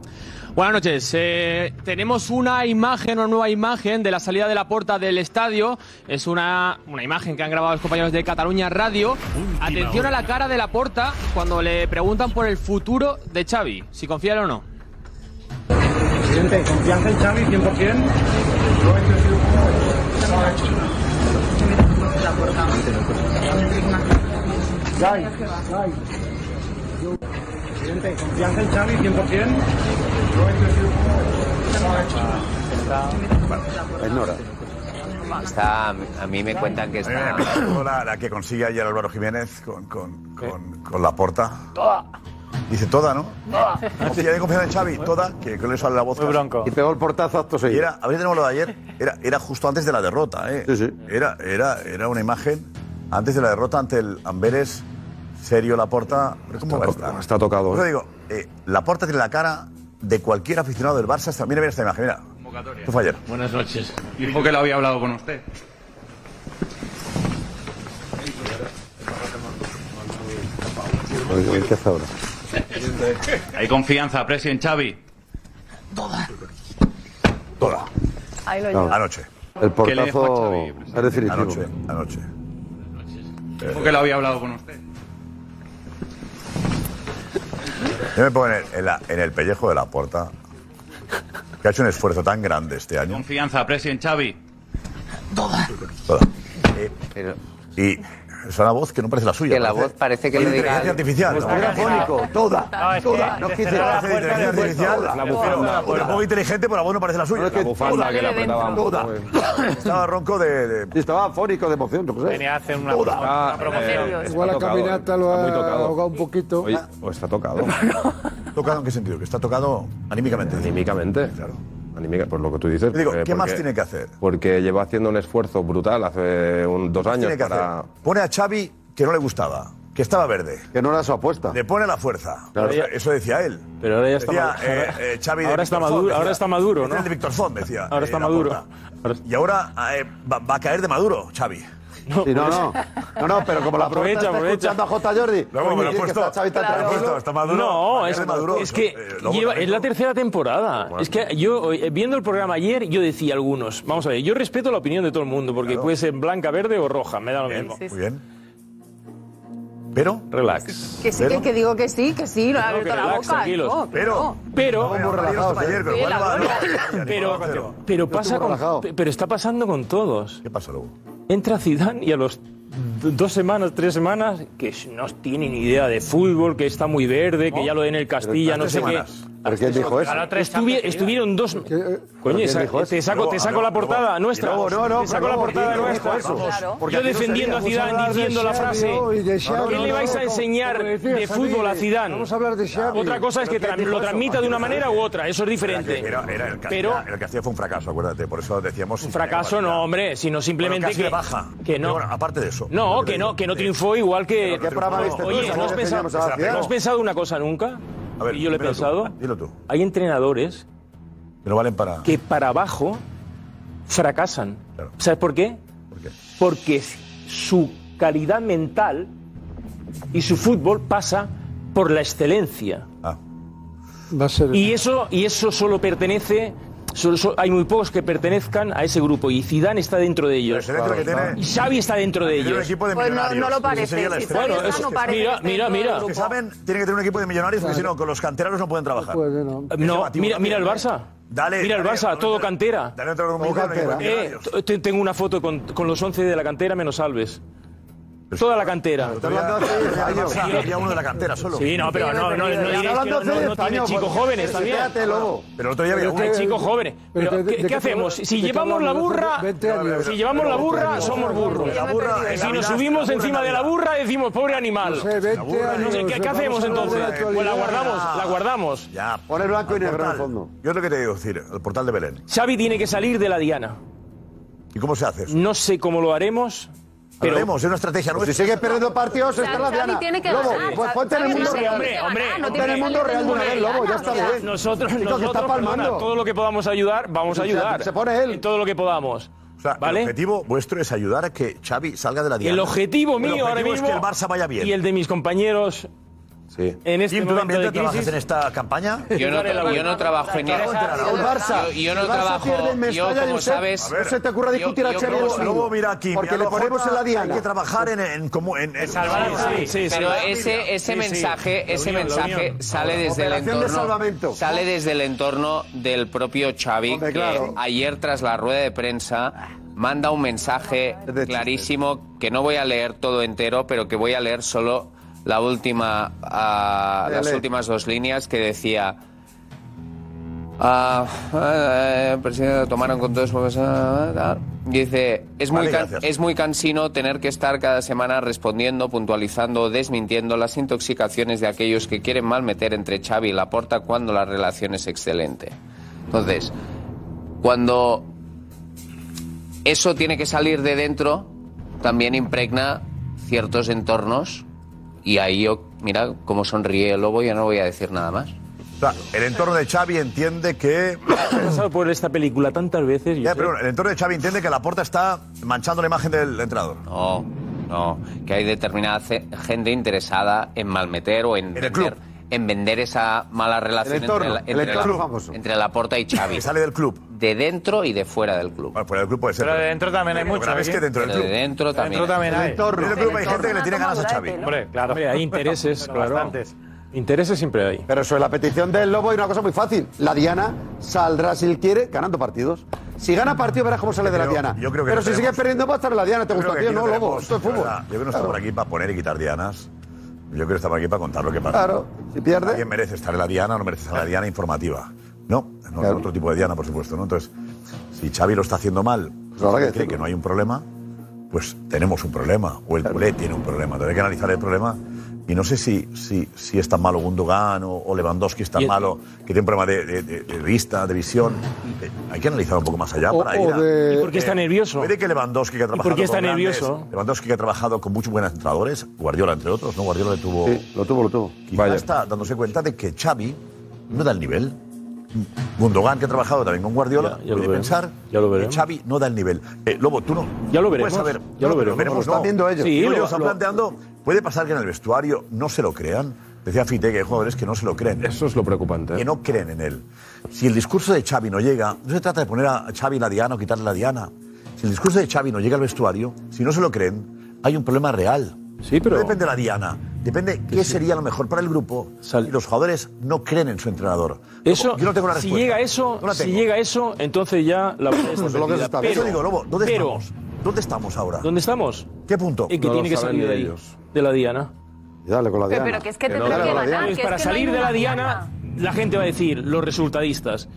Buenas noches. Eh, tenemos una imagen, una nueva imagen de la salida de la puerta del estadio. Es una, una imagen que han grabado los compañeros de Cataluña Radio. Atención a la cara de la puerta cuando le preguntan por el futuro de Xavi, si confía en él o no. Presidente, ¿confianza en Xavi 100%? Gai, Gai. Presidente, ¿confianza en Xavi 100%? Es Nora. Está, a mí me cuentan que está... encantó la, la que consigue ayer Álvaro Jiménez con, con, con, con la porta. Toda. Dice toda, ¿no? Toda. Confía de confianza en Xavi, toda, que, que le sale la voz. Muy bronco. Y pegó el portazo acto seguido. era, a ver, tenemos lo de ayer, era, era justo antes de la derrota, ¿eh? Sí, sí. Era, era, era una imagen antes de la derrota ante el Amberes, serio Laporta. ¿Cómo va a estar? Está tocado. Yo ¿eh? digo, eh, Laporta tiene la cara de cualquier aficionado del Barça. Hasta, mira, mira esta imagen, mira. Fue ayer. Buenas noches. Dijo que lo había hablado con usted. ¿Qué hace ahora? ¿Hay confianza, Presi, en Xavi? Toda. Ahí lo llevo. Anoche. El ¿Qué le dijo a portazo Xavi, es definitivo. Anoche. Anoche. Dijo que lo había hablado con usted. Yo me pongo en el, en la- en el pellejo de la puerta, que ha hecho un esfuerzo tan grande este año. Confianza, Presi, en Xavi. Toda. Eh, Pero y es una voz que no parece la suya. que la parece- voz parece que le diga... inteligencia artificial. Pues ¿no? era fónico, toda, No, es toda. que No se quise cerró la Parece puerta inteligencia artificial. La bufanda. Un poco inteligente, pero la voz no parece la suya. No, es que La bufanda que le apretaba. Toda. Estaba ronco de. estaba fónico de emoción, qué sé. Venía a hacer una, una promoción. Eh, Igual la caminata lo ha tocado. ahogado un poquito. O está tocado. ¿Tocado en qué sentido? Que está tocado anímicamente. Anímicamente. Claro. Anímica, pues lo que tú dices. Digo, porque- ¿qué más porque- tiene que hacer? Porque lleva haciendo un esfuerzo brutal hace un- dos años Tiene que para. hacer. Pone a Xavi que no le gustaba, que estaba verde. Que no era su apuesta. Le pone la fuerza. Claro. Eso- Eso decía él. Pero ahora ya está Decía, maduro. eh, eh, Xavi Ahora está maduro- decía. ahora está maduro, ¿no? el de Víctor Font, decía. Ahora eh, está Laporta. maduro. Ahora- Y ahora eh, va, va a caer de maduro, Xavi. No, sí, no, pues. no, no, no, pero como la aprovecha, está aprovecha. escuchando a J. Jordi. Luego me lo he puesto. Está, claro. puesto, está maduro. No, es, maduro. es que eh, eh es la tercera temporada. Bueno. Es que yo, eh, viendo el programa ayer, yo decía algunos, vamos a ver, yo respeto la opinión de todo el mundo, porque claro. puede ser blanca, verde o roja, me da lo bien, mismo. Sí, sí. Muy bien. Pero. Relax. Que sí, pero, que, que, digo que sí, que sí, ha abierto la relax, boca. No, pero. Pero. Pero. Pero pasa con. Pero está pasando con todos. ¿Qué pasa luego? Entra Zidane y a los dos semanas, tres semanas, que no tiene ni idea de fútbol, que está muy verde, que ya lo en el Castilla, no sé qué. Arquet dijo eso. Estuvi estuvieron dos. Coño, te saco, te saco la portada nuestra. No, no, no. Te saco la portada nuestra. Yo defendiendo a Zidane diciendo la frase. ¿Qué le vais a enseñar de fútbol a Zidane? Vamos a hablar de Otra cosa es que lo transmita de una manera u otra. Eso es diferente. Pero el Castillo fue un fracaso, acuérdate. Por eso decíamos. Un fracaso, no, hombre, sino simplemente que baja. Que no. Aparte de eso. No, que no, que no triunfó igual que. Oye, ¿no has pensado una cosa nunca? Y yo lo he pensado. Dilo tú. Hay entrenadores. Que para. Abajo fracasan. ¿Sabes por qué? Porque su calidad mental y su fútbol pasa por la excelencia. Ah. Y, eso, y eso solo pertenece hay muy pocos que pertenezcan a ese grupo y Zidane está dentro de ellos. Pero tiene. Y Xavi está dentro de ellos. De pues no, lo parece. Bueno, no parece mira, mira, mira. Que tiene que tener un equipo de millonarios porque si no, con los canteranos no pueden trabajar. Pues, eh, no, no mira, mira el Barça. Dale, Mira el Barça, todo cantera. Dale todo eh, tengo una foto con, los 11 de la cantera menos Alves. Toda la cantera. Está uno de la cantera solo. Sí, no, pero no, no, no, no, tiene chicos jóvenes también. Espérate, lobo. Pero el otro día había este uno. chicos jóvenes. Pero, ¿qué, hacemos? Si llevamos la burra, si llevamos la burra, somos burros. Si nos subimos encima de la burra, decimos, pobre animal. No sé, ¿qué hacemos entonces? Pues la guardamos, la guardamos. Ya. Pone blanco y negro en el fondo. Yo es lo que te digo, decir, el portal de Belén. Xavi tiene que salir de la diana. ¿Y cómo se hace eso? No sé cómo lo haremos, pero vemos, es una estrategia nuestra. Si sigue perdiendo partidos, está la Diana. Lobo, pues ponte en el mundo real. Ponte en el mundo real de una vez, Lobo, ya está bien. Nosotros, nosotros, todo lo que podamos ayudar, vamos a ayudar. Se pone él. Todo lo que podamos. El objetivo vuestro es ayudar a que Xavi salga de la diana. El objetivo mío el ahora mismo es que el Barça vaya bien. Y el de mis compañeros Sí. En este ¿tú también te trabajas en esta campaña? Yo no, trabajo en nada. El Barça. Yo, no trabajo. Yo, como en sabes. No se te ocurra discutir a Xavi Luego mira aquí. Porque le ponemos en la diana. Hay que trabajar en. en, como, en, salvar sí, sí, Pero ese, ese mensaje, ese mensaje sale desde el entorno. Sale desde el entorno del propio Xavi, que ayer tras la rueda de prensa manda un mensaje clarísimo que no voy a leer todo entero, pero que voy a leer solo la última, uh, las últimas dos líneas que decía. Ah, eh, presidente, tomaron con todos Dice, es muy, es muy cansino tener que estar cada semana respondiendo, puntualizando, desmintiendo las intoxicaciones de aquellos que quieren mal meter entre Xavi y Laporta cuando la relación es excelente. Entonces, cuando eso tiene que salir de dentro, también impregna ciertos entornos y ahí yo, mira cómo sonríe el lobo, ya no voy a decir nada más. O sea, el entorno de Xavi entiende que... He pasado por esta película tantas veces... El entorno de Xavi entiende que la puerta está manchando la imagen del entrenador. No, no, que hay determinada gente interesada en malmeter o en en vender esa mala relación el entorno, entre, la, entre, el la, entre Laporta y Xavi. Que sale del club. De dentro y de fuera del club. Bueno, fuera del club puede ser. Pero de dentro también hay mucho. Pero ¿eh? que dentro del club. De dentro también. Dentro también hay. Dentro del club hay gente que le tiene ganas a Xavi. Hombre, claro. Hombre, hay intereses, claro. Bastantes. Intereses siempre hay. Pero sobre la petición del Lobo hay una cosa muy fácil. La Diana saldrá, si él quiere, ganando partidos. Si gana partido, verás cómo sale creo, de la Diana. Yo creo que Pero no si sigues perdiendo, va a estar en la Diana. ¿Te gusta, tío? No, Lobo. Esto es fútbol. Yo creo que no está por aquí para poner y quitar Dianas. Yo creo que estamos aquí para contar lo que pasa. Claro, si pierde. ¿Quién merece estar en la diana o no merece estar en la diana informativa? No, no es otro tipo de diana, por supuesto. ¿no? Entonces, si Xavi lo está haciendo mal, pues que, no hay un problema, pues tenemos un problema, o el culé tiene un problema. Entonces que analizar el problema y no sé si, si, si es tan malo Gundogan o, Lewandowski es tan malo, que tiene un problema de, vista, de visión. Eh, hay que analizar un poco más allá o, para ir a, por qué está eh, nervioso? Puede que Lewandowski, que ha trabajado ¿Y está con nervioso? Lewandowski, que ha trabajado con muchos buenos entrenadores, Guardiola, entre otros, ¿no? Guardiola le tuvo... Sí, lo tuvo, lo tuvo. Quizá está dándose cuenta de que Xavi no da el nivel. Gundogan, que ha trabajado también con Guardiola, ya, ya puede pensar ya lo que Xavi no da el nivel. Eh, Lobo, tú no. Ya lo veremos. Saber. Ya lo, lo veremos. veremos. Lo están viendo ellos. Sí, lo, están planteando puede pasar que en el vestuario no se lo crean. Decía Fite que hay jugadores que no se lo creen. Eso es lo preocupante. Que no creen en él. Si el discurso de Xavi no llega, no se trata de poner a Xavi la diana o quitarle la diana. Si el discurso de Xavi no llega al vestuario, si no se lo creen, hay un problema real. Sí, pero- No depende de la diana. Depende qué sería lo mejor para el grupo y los jugadores no creen en su entrenador. Eso, Yo no tengo la si respuesta. llega eso, No la si llega eso, entonces ya la perdida. está- Pero, Eso digo, Lobo, ¿dónde pero, estamos? ¿Dónde estamos ahora? ¿Dónde estamos? ¿Qué punto? En No lo tiene que salir de ahí, ellos. de la diana. Dale con la Pero, diana. pero que es que Que tendrá que ganar. Pues que es para que no hay salir de la diana, la gente va a decir, los resultadistas.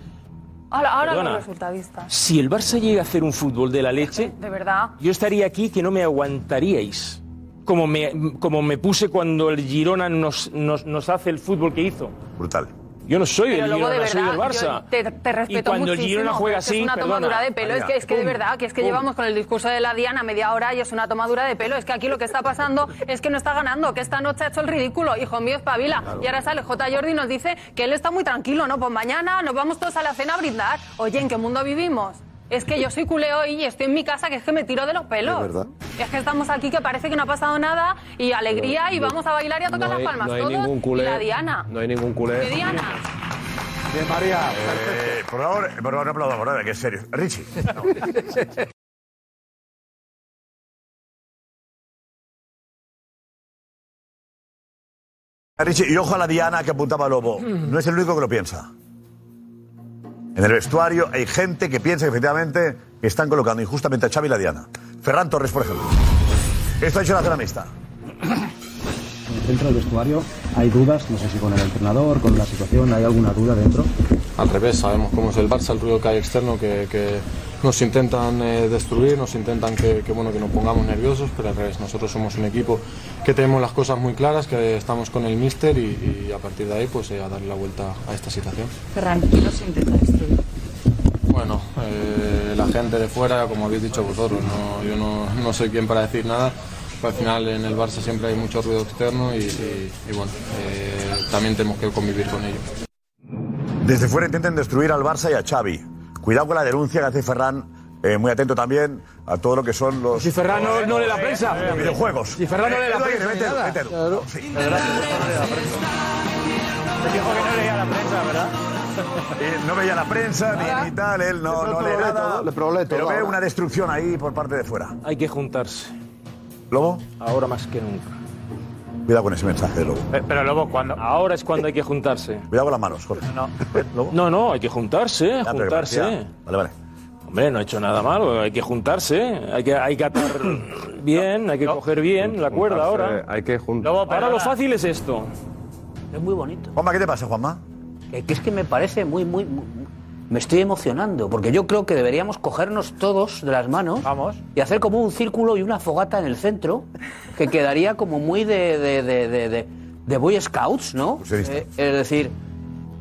Ahora, ahora Perdona. los resultadistas. Si el Barça llega a hacer un fútbol de la leche, De verdad. yo estaría aquí que no me aguantaríais. Como me, como me puse cuando el Girona nos, nos, nos hace el fútbol que hizo. Brutal. Yo no soy del de Girona, soy del Barça. te, te respeto y cuando el muchísimo, Girona juega así, es una perdona. tomadura de pelo. es que, es que de verdad, que es que pum. llevamos con el discurso de la Diana media hora y es una tomadura de pelo. Es que aquí lo que está pasando es que no está ganando, que esta noche ha hecho el ridículo. Hijo mío, espabila. Y ahora sale J. Jordi y nos dice que él está muy tranquilo, ¿no? Pues mañana nos vamos todos a la cena a brindar. Oye, ¿en qué mundo vivimos? Es que yo soy culé hoy y estoy en mi casa que es que me tiro de los pelos. Es verdad. Es que estamos aquí que parece que no ha pasado nada y alegría y vamos a bailar y a tocar No hay, las palmas no hay todos. ningún culé. Y la Diana. No hay ningún culé. ¿Qué Diana? Bien, María. Eh, por favor, por favor, no aplaudamos, ¿verdad? Que es serio. Richie. no. Richie, y ojo a la Diana que apuntaba Lobo. No es el único que lo piensa. En el vestuario hay gente que piensa que efectivamente están colocando injustamente a Xavi y la Diana. Ferran Torres, por ejemplo. Esto ha hecho la zona mixta. Dentro del vestuario hay dudas, no sé si con el entrenador, con la situación, ¿hay alguna duda dentro? Al revés, sabemos cómo es el Barça, el ruido que hay externo, que, que nos intentan eh, destruir, nos intentan que, que, bueno, que nos pongamos nerviosos, pero al revés, nosotros somos un equipo que tenemos las cosas muy claras, que estamos con el míster y, y a partir de ahí pues eh, a darle la vuelta a esta situación. Ferran, ¿quién nos intenta destruir? Bueno, eh, la gente de fuera, como habéis dicho vosotros, no, yo no, no soy quien para decir nada. al final en el Barça siempre hay mucho ruido externo y, y- y bueno, eh, también tenemos que convivir con ello. Desde fuera intenten destruir al Barça y a Xavi. Cuidado con la denuncia que hace Ferran. eh, muy atento también a todo lo que son los. Si Ferran no- no lee la prensa. Los videojuegos. Si Ferran no lee la prensa vete, nada. vete, Edu. Claro. Sí. Dijo que no leía la prensa, ¿verdad? No veía la prensa ni, ni tal, él no, no lee nada. le pero ve una destrucción ahí por parte de fuera. Hay que juntarse. ¿Lobo? Ahora más que nunca. Cuidado con ese mensaje Lobo. Pero luego cuando. Ahora es cuando hay que juntarse. Cuidado con las manos, Jorge. No. No, no, hay que juntarse, Ya, pero que juntarse. parecía- Vale, vale. Hombre, no he hecho nada malo, hay que juntarse, hay que, hay que atar bien, hay que coger bien la cuerda ahora. Hay que juntar. Ahora lo fácil es esto. Es muy bonito. Juanma, ¿qué te pasa, Juanma? Que, que es que me parece muy, muy, muy- Me estoy emocionando, porque yo creo que deberíamos cogernos todos de las manos y hacer como un círculo y una fogata en el centro, que quedaría como muy de, de, de, de, de- de Boy Scouts, ¿no? Eh, es decir,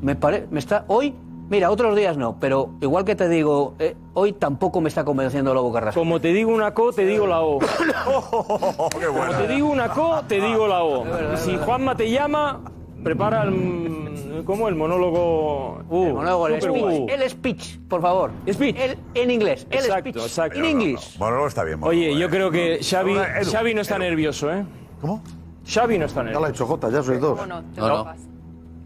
me, pare- me está... Hoy, mira, otros días no, pero igual que te digo, eh, hoy tampoco me está convenciendo Lobo Carrasco. Como te digo una co, te digo la o. Como te digo una co, te digo la o. Y si Juanma te llama, prepara el, ¿cómo? el monólogo. Uh, El monólogo, el speech. uh. El speech, por favor. Speech. El- en inglés. El Exacto, speech. exacto. In English. Bueno, no está bien. Oye, yo creo que Xavi, Edu, Xavi no está nervioso, ¿eh? ¿Cómo? Xavi no está Ya nervioso. lo ha hecho Jota, ya sois dos. No, te No, no.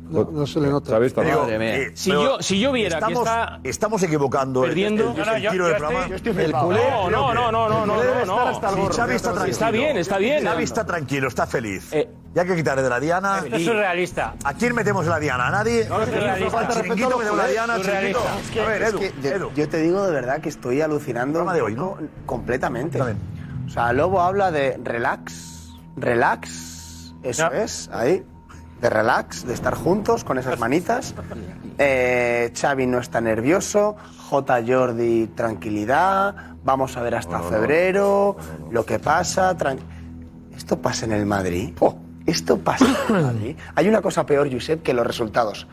No, no se le nota. Digo, Madre mía. eh, Si yo- si yo viera que estamos, está Estamos equivocando el- perdiendo- el, No, no, el yo- giro yo del programa. yo el culé, No, no, no, no, no, el no, no, no. hasta el Si gorro. Xavi está tranquilo. Está bien, está bien. Xavi está tranquilo, está feliz. Eh. ya hay que quitarle de la diana. Esto es surrealista. ¿A quién metemos la diana? ¿A nadie? No, es surrealista. Al chiringuito metemos la diana, chiringuito. Surrealista. A ver, Es Edu, que yo, Edu. yo te digo de verdad que estoy alucinando Programa de hoy, ¿no? completamente. También. O sea, Lobo habla de relax, relax, eso No. es, ahí, de relax, de estar juntos con esas manitas. Eh, Xavi no está nervioso, J. Jordi tranquilidad, vamos a ver hasta febrero, lo que pasa. Esto pasa en el Madrid. Oh, esto pasa en el Madrid. Hay una cosa peor, Josep, que los resultados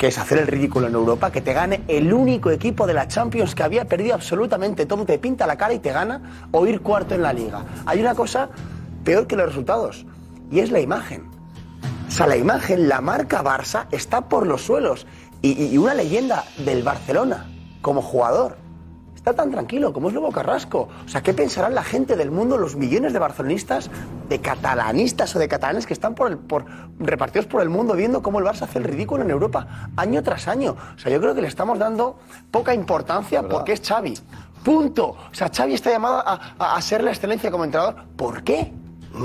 que es hacer el ridículo en Europa, que te gane el único equipo de la Champions que había perdido absolutamente todo, te pinta la cara y te gana, o ir cuarto en la liga. Hay una cosa peor que los resultados, y es la imagen. O sea, la imagen, la marca Barça está por los suelos. y, una leyenda del Barcelona como jugador está tan tranquilo como es Lobo Carrasco. O sea, ¿qué pensarán la gente del mundo, los millones de barcelonistas, de catalanistas o de catalanes que están por el, por, repartidos por el mundo viendo cómo el Barça hace el ridículo en Europa año tras año? O sea, yo creo que le estamos dando poca importancia porque es Xavi. Punto. O sea, Xavi está llamado a, a- a ser la excelencia como entrenador. ¿Por qué?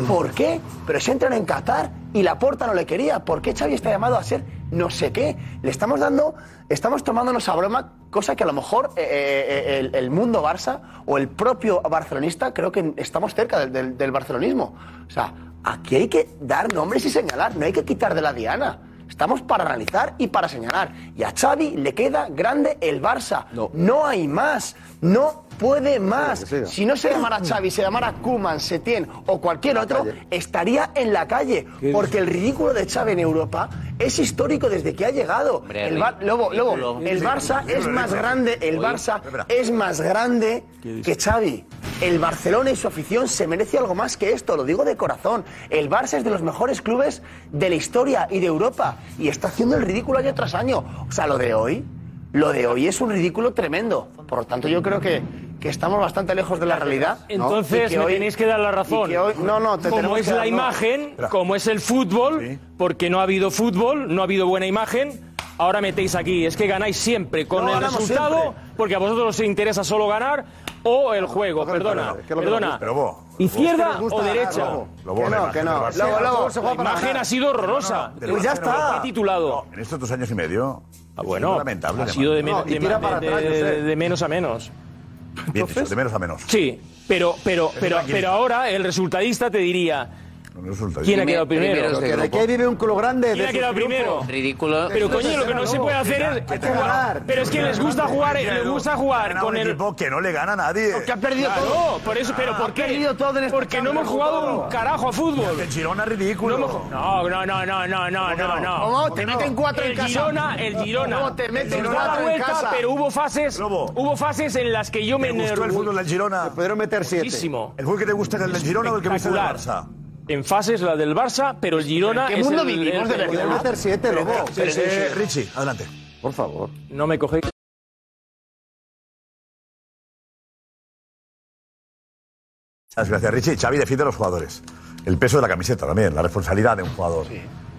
¿Por qué? Pero se entran en Qatar y la porta no le quería. ¿Por qué Xavi está llamado a ser no sé qué? Le estamos dando, estamos tomándonos a broma, cosa que a lo mejor eh, eh, el, el mundo Barça o el propio barcelonista creo que estamos cerca del, del- del barcelonismo. O sea, aquí hay que dar nombres y señalar, no hay que quitar de la diana. Estamos para analizar y para señalar. Y a Xavi le queda grande el Barça. No, hay más. No puede más. Si no se llamara Xavi, se llamara Kuman, Setién o cualquier otro, estaría en la calle. Porque el ridículo de Xavi en Europa es histórico desde que ha llegado. Hombre, El Bar- Lobo, Lobo, ridículo. el Barça es más grande, el Barça es más grande que Xavi. El Barcelona y su afición se merece algo más que esto, lo digo de corazón. El Barça es de los mejores clubes de la historia y de Europa y está haciendo el ridículo año tras año. O sea, lo de hoy, lo de hoy es un ridículo tremendo. Por lo tanto, yo creo que, que estamos bastante lejos de la realidad. ¿no? Entonces Y que me hoy- tenéis que dar la razón. que hoy- no, no, te como es que la dar- no. imagen, como es el fútbol, porque no ha habido fútbol, no ha habido buena imagen. Ahora metéis aquí, es que ganáis siempre con No, el resultado, siempre. porque a vosotros os interesa solo ganar o el juego, perdona, que que perdona. Pero vos, izquierda que o derecha. Lobo. Lobo, la imagen del Barça. la imagen ha sido horrorosa. Pues ya está. no, titulado. En estos dos años y medio. Ah, bueno, lamentable. ha sido de, menos a menos. Bien dicho, de menos a menos. Sí, pero, pero, pero, pero ahora el resultadista te diría. No resulta ¿Quién ha quedado primero? Aquí vive un club grande. ¿Quién ha quedado primero? Ridículo. Pero coño, lo que no se puede hacer es. Hay que ganar. Pero es que les gusta jugar, les gusta jugar con un el. equipo que no le gana a nadie. Porque ha perdido todo. por eso, pero ¿por Ha qué? perdido todo en esta Porque no hemos jugado un carajo a fútbol. El Girona ridículo. no, no, no, no, no, no, no. Te meten cuatro en El casa. Girona, el Girona. No, te meten cuatro en vuelta, casa. pero hubo fases, hubo fases en las que yo me ¿Te gustó el fútbol del Girona? Pudieron meter siete. Muchísimo. ¿El fútbol que te gusta es el del Girona o el que viste del Espectacular. Barça? En fases la del Barça, pero el Girona ¿En qué es mundo el- vivimos, el- de el- verdad? Meter siete, Lobo. Eh, Richie, adelante. Por favor. No me cogéis. Muchas gracias, Richie. Xavi defiende a los jugadores. El peso de la camiseta también, la responsabilidad de un jugador.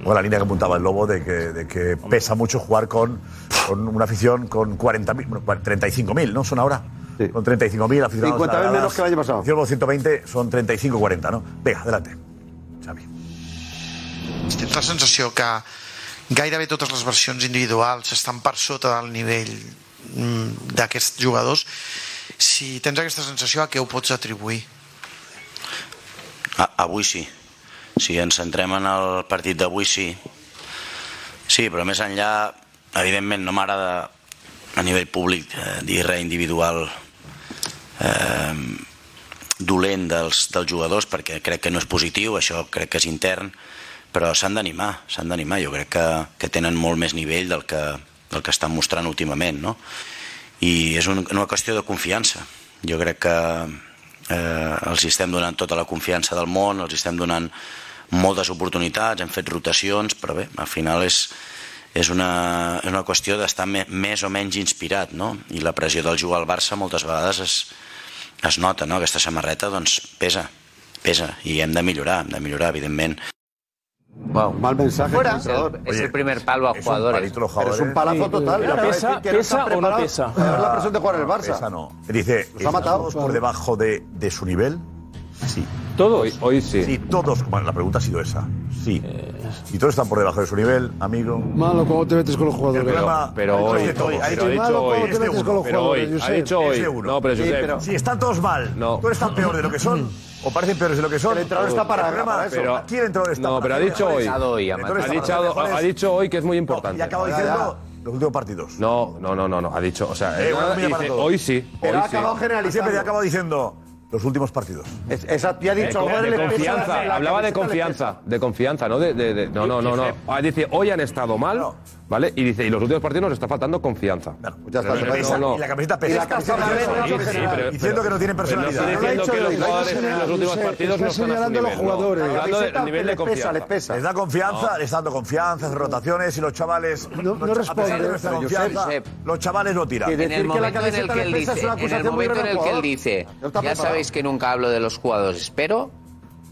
O la línea que apuntaba el Lobo de que, de que pesa mucho jugar con, con una afición con 40.000, bueno, 35.000, ¿no? Son ahora. Sí. Con 35.000 aficionados. 50.000 agradadas. menos que el año pasado. Afición 120 son 35-40, ¿no? Venga, adelante. Tens la sensació que gairebé totes les versions individuals estan per sota del nivell mm, d'aquests jugadors. Si tens aquesta sensació, a què ho pots atribuir? A, avui sí. Si ens centrem en el partit d'avui, sí. Sí, però més enllà, evidentment no m'agrada a nivell públic eh, dir res individual eh, dolent dels, dels jugadors perquè crec que no és positiu, això crec que és intern, però s'han d'animar, s'han d'animar. Jo crec que, que tenen molt més nivell del que, del que estan mostrant últimament, no? I és un, una qüestió de confiança. Jo crec que eh, els estem donant tota la confiança del món, els estem donant moltes oportunitats, hem fet rotacions, però bé, al final és, és una, és una qüestió d'estar me, més o menys inspirat, no? I la pressió del jugar al Barça moltes vegades es, es nota, no? Aquesta samarreta, doncs, pesa, pesa, i hem de millorar, hem de millorar, evidentment. Wow. Mal mensaje. Fuera. Es el, es el primer palo a Es un jugadores. los Pero es un palazo total. Pero Acaba de pesa- que pesa o no pesa. la presión de jugar en el Barça. Esa no. Dice, Los ha matado. ¿estamos por debajo de, de su nivel? Sí. Todos. Hoy, hoy sí. Sí, todos. Bueno, la pregunta ha sido esa. Sí. Y todos están por debajo de su nivel, amigo. Malo cuando te metes con los El jugadores. problema Pero hoy, pero Ha dicho- hoy, pero jugadores, hoy, ha dicho hoy. No, pero Sí, Josep, pero- Si están todos mal, No. tú están peor de lo que son, o parecen peores de lo que son. El entrenador está para- problema- para eso. Pero- aquí el entrenador está no, pero ha dicho hoy. Ha dicho, ha hoy que es muy No, importante. y acaba diciendo los últimos partidos. No, no, no, no, no, ha dicho, o sea, Eh, bueno, para hoy sí, Pero hoy ha sí. acabado Siempre generalizando. ha acabado diciendo los últimos partidos. Es- Exacto, ya ha dicho. al de confianza, la hablaba de confianza, de confianza, no de, de- de- no, no, no, no. Ah, dice, hoy han estado mal, ¿Vale? Y dice, y los últimos partidos nos está faltando confianza. ya está, Pero se pesa. no, no. Y la camiseta pesa. Y la camiseta pesa. Sí, sí, pero- Diciendo que no tienen no personalidad. estoy diciendo que los jugadores en los últimos partidos no están a su nivel. no. Hablando del nivel de confianza. Les da confianza, les está dando confianza, hace rotaciones y los chavales. No, los chavales no tiran. En el momento en el que él dice, en el momento en el que él dice, ya sabéis que nunca hablo de los jugadores, pero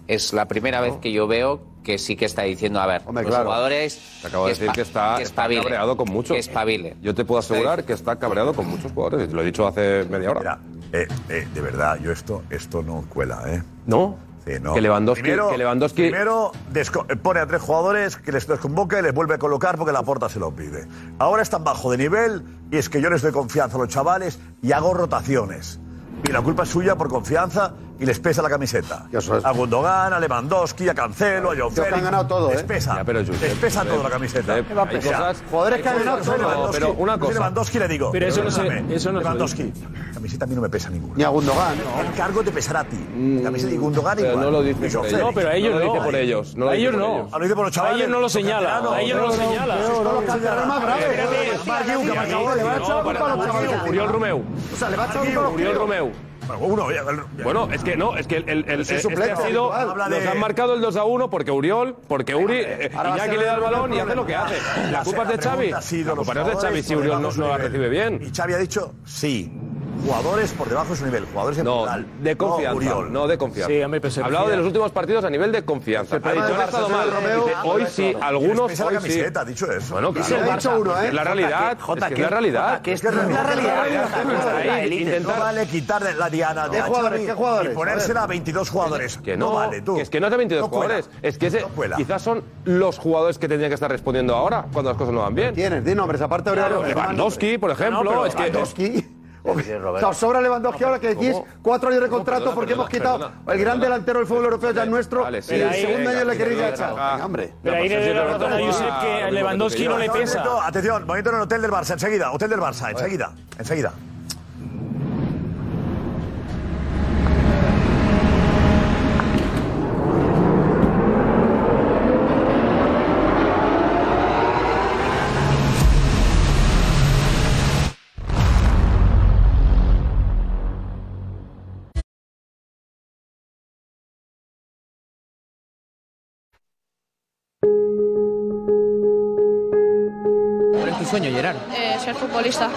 es la primera vez que yo veo que sí que está diciendo, a ver, los claro. jugadores Te acabo de decir que está, que está cabreado con muchos. que espabilen. Yo te puedo asegurar que está cabreado con muchos jugadores. Lo he dicho hace media hora. Mira, eh, eh, de verdad, yo esto, esto no cuela, ¿eh? ¿No? Sí, no. Que Lewandowski- Primero, que Lewandowski- primero eh, pone a tres jugadores que les desconvoca y les vuelve a colocar porque la porta se lo pide. Ahora están bajo de nivel y es que yo les doy confianza a los chavales y hago rotaciones. Y la culpa es suya por confianza y les pesa la camiseta. A Gundogan, a Lewandowski, a Cancelo, a John Félix. han ganado todo, Les ¿eh? pesa. Ya, pero, Josep, les pesa todo la camiseta. Josep, ¿Qué va a hay pesar? cosas- Jugadores que han ganado Yo soy todo. Lewandowski, pero una cosa. Lewandowski le digo. Pero eso no se- perdóname, eso no se lo Lewandowski, la camiseta a mí no me pesa ninguna. Ni a Gundogan. El cargo te pesará a ti. La camiseta de Gundogan Pero igual. no lo dice por ellos. No, pero a ellos No lo no. dice por ellos. No lo a dice ellos por no. ellos. Ah, lo dice por los A chavales. ellos no lo señala. A ellos no lo señala. A a a a uno, ya, el- Bueno, es que no, es que el, el, el- Es un este suplente, ha sido. de- Nos han marcado el 2 a 1 porque Uriol, porque Uri, eh, a Iñaki le da el balón y hace lo que hace. La culpa es de Xavi. La culpa no es de Xavi si Uriol no, no la recibe bien. Y Xavi ha dicho sí. Jugadores por debajo de su nivel, jugadores en No, plural. de confianza. No, Uriol. No, de confianza. Sí, hombre, pero se Ha hablado de los últimos partidos a nivel de confianza. Ha dicho, del ha estado Barça, mal. Romeo, Dice, Hoy sí, algunos la hoy sí. camiseta, ha dicho eso. Bueno, claro. el Barça uno, ¿eh? Es la realidad. Es que es la realidad. que es la realidad. No vale quitarle la diana de ¿Qué a jugadores? ¿Qué jugadores? y ponérsela a 22 jugadores. Que no, vale, tú. que es que no es de 22 No cuela. jugadores. Es que ese- quizás son los jugadores que tendrían que estar respondiendo ahora cuando las cosas no van bien. Tienes, di nombres, aparte. Lewandowski, por ejemplo. es que Lewandowski. O sea, os sobra Lewandowski ahora que decís ¿Cómo? cuatro años de contrato Perdona, porque hemos quitado perdona. el gran delantero del fútbol europeo ya es nuestro Vale, y el ahí, segundo año le queréis echar. hombre. Pero ahí le doy la razón a Josep que Lewandowski no le pesa. Atención, momento en el hotel del Barça, enseguida. Hotel del Barça, enseguida. Enseguida. Ser futbolista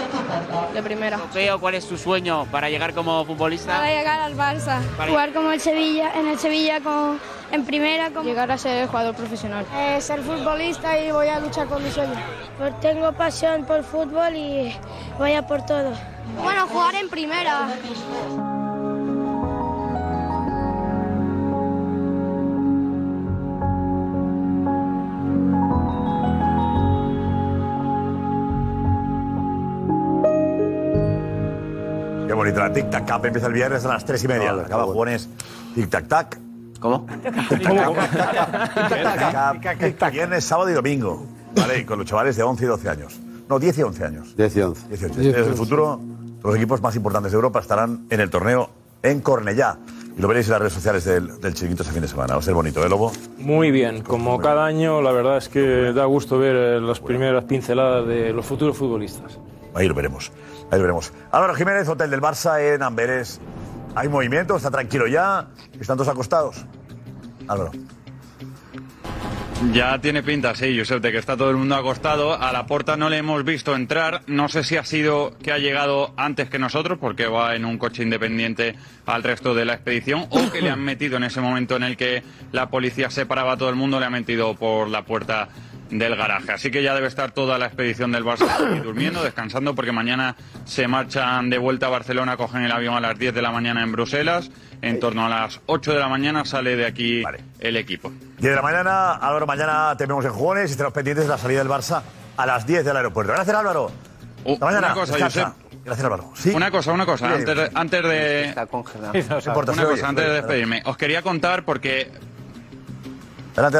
de primera. Veo cuál es tu sueño para llegar como futbolista. Para llegar al Barça. Jugar como el Sevilla, en el Sevilla con, en primera. Como... Llegar a ser jugador profesional. Eh, ser futbolista y voy a luchar con mi sueño. Pues tengo pasión por fútbol y voy a por todo. Bueno, jugar en primera. Qué bonito. La Tic Tac Cup empieza el viernes a las 3 y media. Acaba jugones. Tic Tac Tac. ¿Cómo? Tic Tac Cup. Viernes, sábado y domingo. ¿Vale? Y con los chavales de 11 y 12 años. No, 10 y 11 años. 10 y 11. 18. Desde el futuro, los equipos más importantes de Europa estarán en el torneo en Cornellá. Y lo veréis en las redes sociales del, del Chiringuito este fin de semana. Va a ser bonito, ¿eh, Lobo? Muy bien, como cada año, la verdad es que da gusto ver eh, las primeras pinceladas de los futuros futbolistas. Ahí lo veremos. Ahí lo veremos. Álvaro Jiménez, Hotel del Barça en Amberes. ¿Hay movimiento? ¿Está tranquilo ya? ¿Están todos acostados? Álvaro. Ya tiene pinta, sí, Josep, de que está todo el mundo acostado. A la puerta no le hemos visto entrar. No sé si ha sido que ha llegado antes que nosotros, porque va en un coche independiente al resto de la expedición, o que le han metido en ese momento en el que la policía separaba a todo el mundo, le ha metido por la puerta del garaje. Así que ya debe estar toda la expedición del Barça aquí durmiendo, descansando, porque mañana se marchan de vuelta a Barcelona, cogen el avión a las 10 de la mañana en Bruselas. En torno a las 8 de la mañana sale de aquí el equipo. 10 de la mañana, Álvaro, mañana te vemos en jugones y estaremos pendientes de la salida del Barça a las 10 del aeropuerto. Gracias, Álvaro. Hasta mañana. una cosa. Josep. Gracias, Álvaro. Una cosa, una cosa, antes de, antes de, Está congelado. No importa, una cosa, oye, antes de despedirme. Os quería contar porque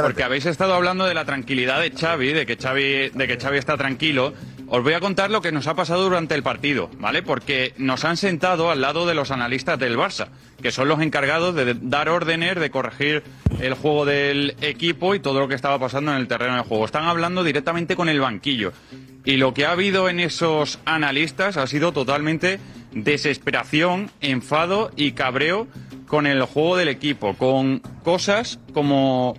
Porque habéis estado hablando de la tranquilidad de Xavi, de que Xavi, de que Xavi está tranquilo os voy a contar lo que nos ha pasado durante el partido, ¿vale? Porque nos han sentado al lado de los analistas del Barça, que son los encargados de dar órdenes, de corregir el juego del equipo y todo lo que estaba pasando en el terreno de juego. Están hablando directamente con el banquillo. Y lo que ha habido en esos analistas ha sido totalmente desesperación, enfado y cabreo con el juego del equipo, con cosas como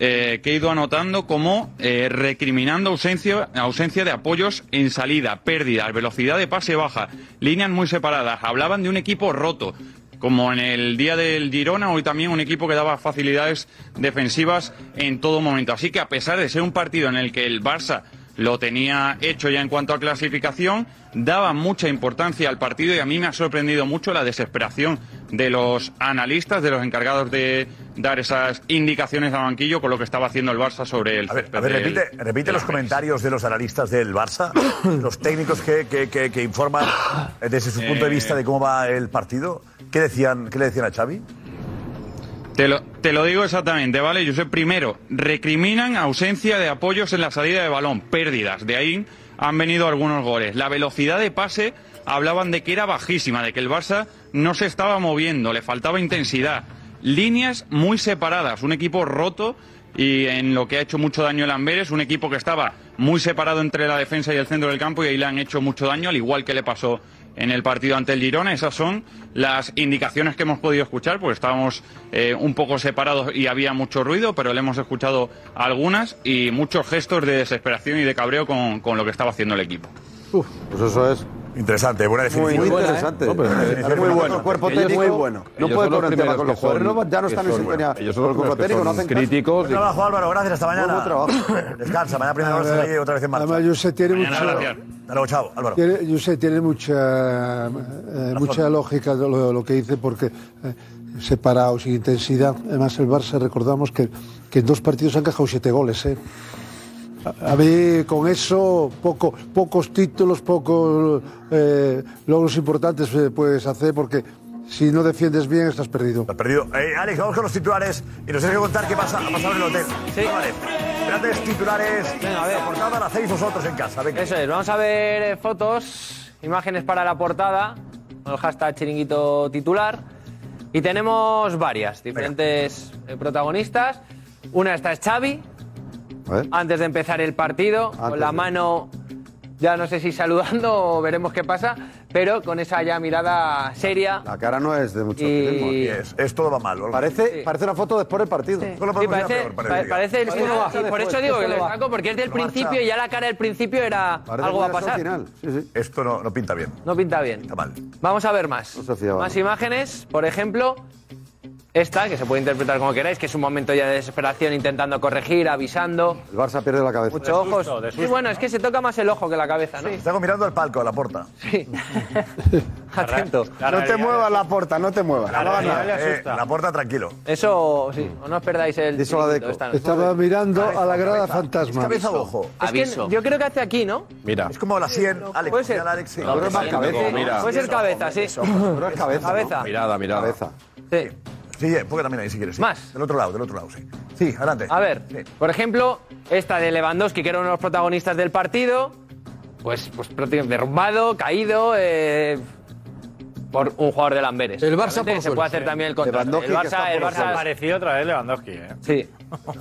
eh, que he ido anotando como eh, recriminando ausencia, ausencia de apoyos en salida, pérdidas, velocidad de pase baja, líneas muy separadas. Hablaban de un equipo roto, como en el día del Girona, hoy también un equipo que daba facilidades defensivas en todo momento. Así que a pesar de ser un partido en el que el Barça lo tenía hecho ya en cuanto a clasificación, daba mucha importancia al partido y a mí me ha sorprendido mucho la desesperación de los analistas, de los encargados de dar esas indicaciones al banquillo con lo que estaba haciendo el Barça sobre el A ver, repite, repite los comentarios de los analistas del Barça, los técnicos que, que- que- que informan desde su punto de vista de cómo va el partido. ¿Qué decían, qué le decían a Xavi? Te lo, te lo digo exactamente, ¿vale? Yo sé, primero, recriminan ausencia de apoyos en la salida de balón, pérdidas, de ahí han venido algunos goles. La velocidad de pase hablaban de que era bajísima, de que el Barça no se estaba moviendo, le faltaba intensidad. Líneas muy separadas, un equipo roto y en lo que ha hecho mucho daño el Amberes, un equipo que estaba muy separado entre la defensa y el centro del campo y ahí le han hecho mucho daño, al igual que le pasó en el partido ante el Girona. Esas son las indicaciones que hemos podido escuchar, pues estábamos eh, un poco separados y había mucho ruido, pero le hemos escuchado algunas y muchos gestos de desesperación y de cabreo con, con lo que estaba haciendo el equipo. Pues eso es. Interesante, buena definición. Muy, Muy buena, interesante. ¿eh? No, pero, eh, Muy bueno. El cuerpo Ellos técnico muy bueno. no Ellos puede poner el tema con los jugadores. No, ya no están en sintonía. Ellos son con los el cuerpo técnico, no hacen críticos. Buen trabajo, Álvaro. Gracias. Hasta mañana. Muy buen trabajo. Descansa. Mañana primera hora ahí otra vez en marcha. Además, José tiene Mañana, mucho. Hasta luego, chao, Álvaro. Tiene, yo sé, tiene mucha, eh, mucha lógica lo, lo que dice porque eh, separados sin intensidad. Además, el Barça, recordamos que, que en dos partidos han encajado siete goles. ¿eh? A, mí, con eso, poco, pocos títulos, pocos eh, logros importantes eh, puedes hacer porque si no defiendes bien estás perdido. Estás perdido. Eh, Alex, vamos con los titulares y nos tienes que contar qué pasa, ha pasado en el hotel. Sí. Vale. Grandes titulares. Venga, a ver. La portada la hacéis vosotros en casa. Venga. Eso es, vamos a ver eh, fotos, imágenes para la portada, con el hashtag chiringuito titular. Y tenemos varias, diferentes eh, protagonistas. Una esta es Xavi, antes de empezar el partido, con la mano, ya no sé si saludando o veremos qué pasa, pero con esa ya mirada seria. La cara no es de mucho Y-. Es, es todo va mal. Parece, parece una foto después del partido. Sí, parece, pa- parece el signo bajo. Por eso digo que lo saco, porque es del Marcha. principio y ya la cara del principio era algo va a pasar. Esto no, no pinta bien. No pinta bien. Está mal. Vamos a ver más. Más imágenes, por ejemplo, esta, que se puede interpretar como queráis, que es un momento ya de desesperación intentando corregir, avisando. El Barça pierde la cabeza. Muchos ojos. Sí, bueno, es que se toca más el ojo que la cabeza, ¿no? Estamos mirando al palco, a la puerta. Sí. Atento. No te muevas la puerta, no te muevas. La, la puerta tranquilo. Eso, sí, no os perdáis el. chiringuito esta. Estaba mirando a la grada fantasma. Cabeza o ojo. Es que yo creo que hace aquí, ¿no? Mira. Es como la 100, Alex. Puede ser. Alex, sí. Es cabeza. Puede ser cabeza, sí. Pero es cabeza. Cabeza. Mirada, mirada. Cabeza. Sí. Sí, eh, ponga también ahí si quieres. sí. Más. Del otro lado, del otro lado, sí. Sí, adelante. A ver, por ejemplo, esta de Lewandowski, que era uno de los protagonistas del partido, pues, pues prácticamente derrumbado, caído, eh, por un jugador de Lamberes. El Barça por Se puede hacer también el contraste. El Barça, el otra vez Lewandowski, ¿eh? Sí.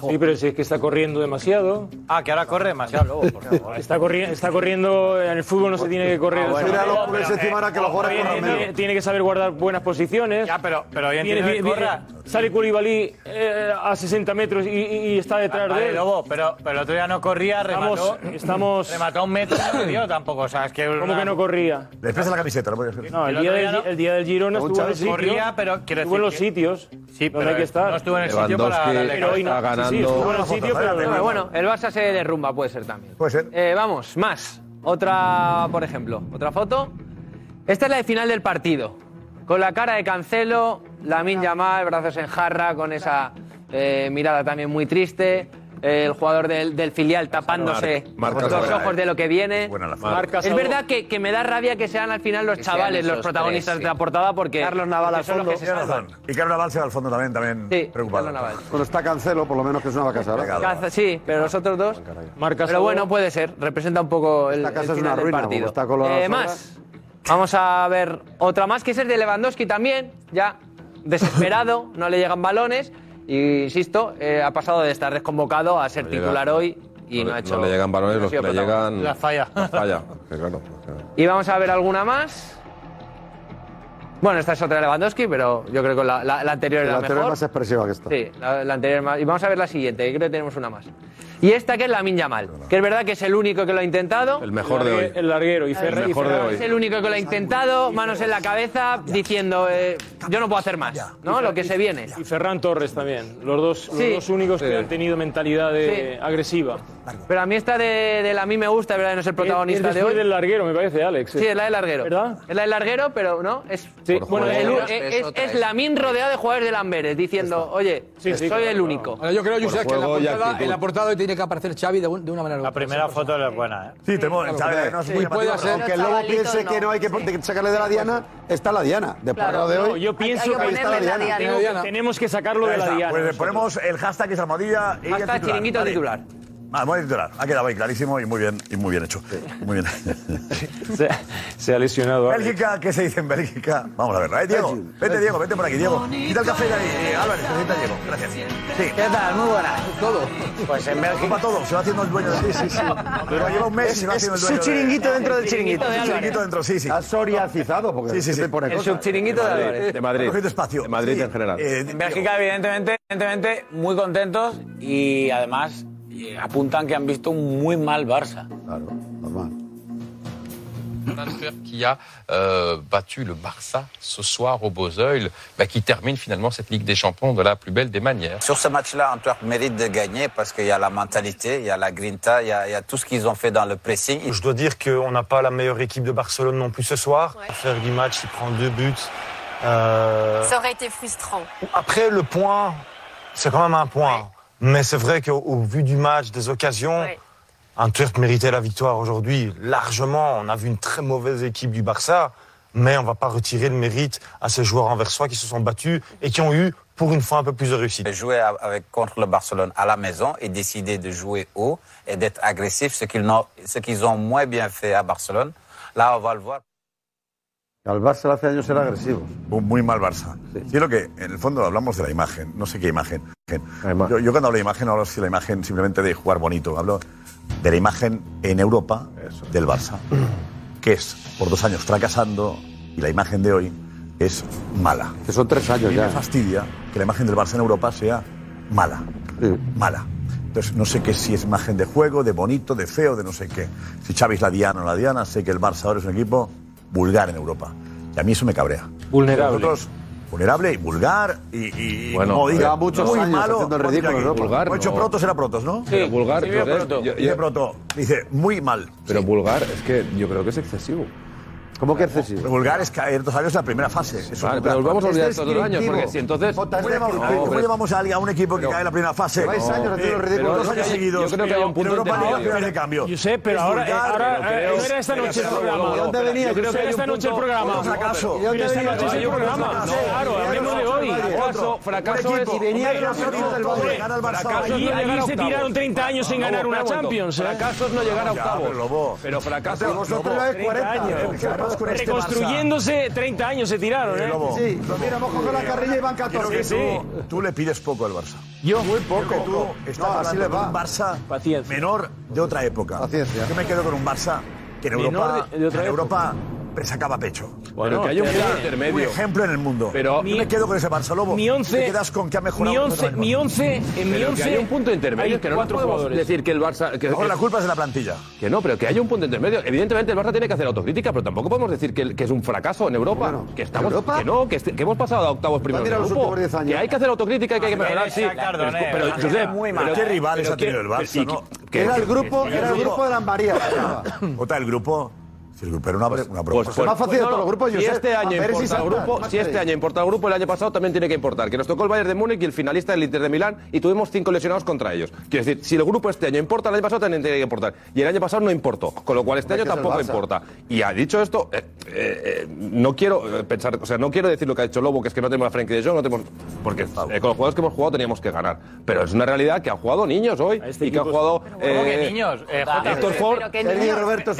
Sí, pero si es que está corriendo demasiado. Ah, que ahora corre demasiado luego. por favor. Está, corri- está corriendo, en el fútbol no se tiene que correr. Ah, bueno. Mira, Pero, los pero, eh, ahora que los jugadores corran tiene- menos. Tiene que saber guardar buenas posiciones. Ya, pero, pero hoy viene- corra. Sale Koulibaly eh, a 60 metros y, y- está detrás Vale, de él. Lobo, pero, pero el otro día no corría, remató. Estamos- estamos- Remató un metro y no dio tampoco. O sea, es que. ¿Cómo que no corría? Le expresa la camiseta, no. No, el El día, del, día no. el día del Girona estuvo en el sitio. Corría, pero quiero estuvo en decir los que- sitios Sí, pero hay que estar. no estuvo en el sitio para Pero hoy no. Está Sí, sí, ganando. el sitio, pero... Pero bueno, el Barça se derrumba, puede ser también. Puede ser. Eh, vamos, más. Otra, por ejemplo, otra foto. Esta es la de final del partido. Con la cara de Cancelo, Lamin Yamal, brazos en jarra, con esa eh, mirada también muy triste. El jugador del, del filial tapándose los ojos de lo que viene. Buena la Marc Es verdad que, que me da rabia que sean al final los Que sean chavales los esos protagonistas tres, de la portada porque Carlos Naval porque al son los fondo. que se Tienes salvan. razón. Y Carlos Naval se va al fondo también, también Sí, preocupado. Carlos Naval. Cuando está Cancelo, por lo menos que es una vaca sagrada. Caza- Sí, pero los otros dos. Marca Pero bueno, puede ser. Representa un poco el, Esta casa el es final una del ruina, partido. como está con las Eh, más. Vamos a ver otra más, que es el de Lewandowski también. Ya desesperado, no le llegan balones. Y insisto, eh, ha pasado de estar desconvocado a ser No llega- titular hoy y no, no, ha hecho. no le llegan balones, no los que le llegan. La falla. La falla. Que claro. Y vamos a ver alguna más. Bueno, esta es otra de Lewandowski, pero yo creo que la, la- la anterior La era anterior es mejor. más expresiva que esta. Sí, la, la anterior más. Y vamos a ver la siguiente, que creo que tenemos una más. Y esta que es la Yamal, que es verdad que es el único que lo ha intentado. El mejor de hoy. El larguero y El Ferrer. mejor de Es hoy. el único que lo ha intentado, manos en la cabeza, diciendo, eh, yo no puedo hacer más, ¿no? Lo que se viene. Y Ferran Torres también. Los dos, los Sí. dos únicos que han tenido mentalidad de- Sí. agresiva. Pero a mí esta de, de la a mí me gusta, es verdad, que no es el protagonista es de hoy. del larguero, me parece, Alex. Sí, es la del larguero. ¿Verdad? Es la del larguero, pero no, es, Sí, bueno, el- el- es, es es, otra, es es. Lamin rodeado de jugadores de Lamberes, diciendo, oye, soy el claro. único. Ahora, yo creo, Josep, que en la, portada, en la portada hoy tiene que aparecer Xavi de, un- de una manera La otra. primera foto es buena, ¿eh? Sí, tenemos. Xavi, no es Sí, muy puede ser. Aunque el lobo piense no. que no hay que sacarle de la diana, está la diana. De portada de No, hoy. yo pienso hay que que ahí está la la diana. tenemos que sacarlo de la diana. Pues le ponemos el hashtag que es Almohadilla y el titular. Ah, buen titular. Ha quedado ahí clarísimo y muy bien, y muy bien hecho. Muy bien. Se, se ha lesionado. Bélgica, ¿qué se dice en Bélgica? Vamos a verlo, ¿eh, Diego? Vete, Diego, vete por aquí, Diego. Quita el café de ahí. Eh, Álvarez, necesita Diego. Gracias. Sí. ¿Qué tal? Muy buenas. Todo. Pues en Bélgica. Ocupa todo, se va haciendo el dueño de Sí, sí, sí. Pero lleva un mes y se va haciendo el su dueño de- chiringuito dentro del chiringuito. Es un chiringuito dentro, sí, sí. Está soriacizado porque Sí, sí, sí. siempre pone El subchiringuito de Álvarez. De Madrid. Cogiendo espacio. De Madrid Sí. en general. Eh, En Bélgica, evidentemente, evidentemente, muy contentos y además eh, apuntan que han visto un muy mal Barça. Claro, normal. Qui a euh, battu le Barça ce soir au Beauzeuil, bah, qui termine finalement cette Ligue des Champions de la plus belle des manières. Sur ce match-là, Antwerp mérite de gagner parce qu'il y a la mentalité, il y a la grinta, il y a, il y a tout ce qu'ils ont fait dans le pressing. Je dois dire qu'on n'a pas la meilleure équipe de Barcelone non plus ce soir. Faire du match, il prend deux buts. Euh, Ça aurait été frustrant. Après, le point, c'est quand même un point. Mais c'est vrai qu'au au vu du match, des occasions, Ouais. Antwerp méritait la victoire aujourd'hui largement. On a vu une très mauvaise équipe du Barça, mais on ne va pas retirer le mérite à ces joueurs anversois qui se sont battus et qui ont eu, pour une fois, un peu plus de réussite. Jouer avec, contre le Barcelone à la maison et décider de jouer haut et d'être agressif, ce qu'ils n'ont- ce qu'ils ont moins bien fait à Barcelone. Là, on va le voir. Al Barça hace años era agresivo. Un muy mal Barça. Sí. lo que, en el fondo, hablamos de la imagen. No sé qué imagen. Yo, yo cuando hablo de imagen, hablo de la imagen simplemente de jugar bonito. Hablo de la imagen en Europa del Barça, que es por dos años fracasando y la imagen de hoy es mala. Que son tres años y ya. me fastidia que la imagen del Barça en Europa sea mala. Mala. Entonces, no sé qué si es imagen de juego, de bonito, de feo, de no sé qué. Si Xavi es la diana o la diana, sé que el Barça ahora es un equipo vulgar en Europa. Y a mí eso me cabrea. Vulnerable. Nosotros, vulnerable y vulgar y, y Bueno, como diga, muchos muy años malo. el ridículo. ¿no? Vulgar. Protos, era Protos, ¿no? Pero vulgar, sí, Josep, Proto. yo- yo- Dice Proto. Dice, muy mal. Pero vulgar, es que yo creo que es excesivo. ¿Cómo que excesivo? Vulgar es caer dos años en la primera fase. Eso Vale, pero nos vamos a olvidar es estos dos años, porque si entonces- Jota, ¿Cómo llevamos, cómo a alguien- a un equipo que cae en la primera fase? Lleváis años haciendo el ridículo. Dos años yo- seguidos. yo creo que hay un punto En Europa League, intermedio. final de cambio. Yo sé, pero Es ahora, vulgar, ahora pero creo- eh, no era esta noche el programa. ¿De dónde venía? Yo creo que Josep? esta noche el programa. Otro fracaso. Pero esta noche es el programa. Claro, hablemos de hoy. Fracaso, fracaso es- Fracaso allí se octavos. tiraron 30 años sin ganar una. Champions. ¿eh? Fracaso es no llegar a octavos. pero fracaso vosotros lleváis 40 años. Con este Barça- Reconstruyéndose 30 años se tiraron, Eh, ¿eh? Lobo. Sí, lo miramos con la carrilla y van Creo 14. que sí. tú, tú le pides poco al Barça. Yo. Muy poco. tú estás No, así hablando le de va. un Barça Paciencia. menor de otra época. Paciencia. Yo me quedo con un Barça que en Menor Europa, de- de otra en Europa sacaba pecho. Pero que haya un que- Un intermedio. ejemplo en el mundo. Pero- Yo me quedo con ese Barça Lobo. Mi once- Te quedas con que ha mejorado. Mi con once, otro mi año. once, en mi Pero que once haya un punto intermedio, hay que no cuatro podemos jugadores. decir que el Barça... Que, Mejor la culpa es de la plantilla. que no, pero que haya un punto intermedio. Evidentemente el Barça tiene que hacer autocrítica, pero tampoco podemos decir que, que es un fracaso en Europa. Bueno, que estamos, ¿en Europa? que no, que, est- que hemos pasado a octavos primero mira del los grupo. últimos 10 años. Que hay que hacer autocrítica y que hay que mejorar, sí. Pero, Josep, muy pero- mal. ¿Qué rivales ha tenido el Barça? Era el grupo, era el grupo de la María. Ota, el grupo Pero una, una Pues, propuesta. pues, más fácil de no, todos los grupos, Si Josep. este año A ver si importa el salta, grupo, si este año importa el grupo, el año pasado también tiene que importar. Que nos tocó el Bayern de Múnich y el finalista del Inter de Milán y tuvimos cinco lesionados contra ellos. Quiero decir, si el grupo este año importa, el año pasado también tiene que importar. Y el año pasado no importó. Con lo cual este año es tampoco importa. Y ha dicho esto, eh, eh, eh, no quiero pensar, o sea, no quiero decir lo que ha dicho Lobo, que es que no tenemos a Frenkie de Jong, no tenemos. Porque eh, con los jugadores que hemos jugado teníamos que ganar. Pero es una realidad que han jugado niños hoy y que han jugado. ¿Cómo que niños? Eh, Héctor Ford. Roberto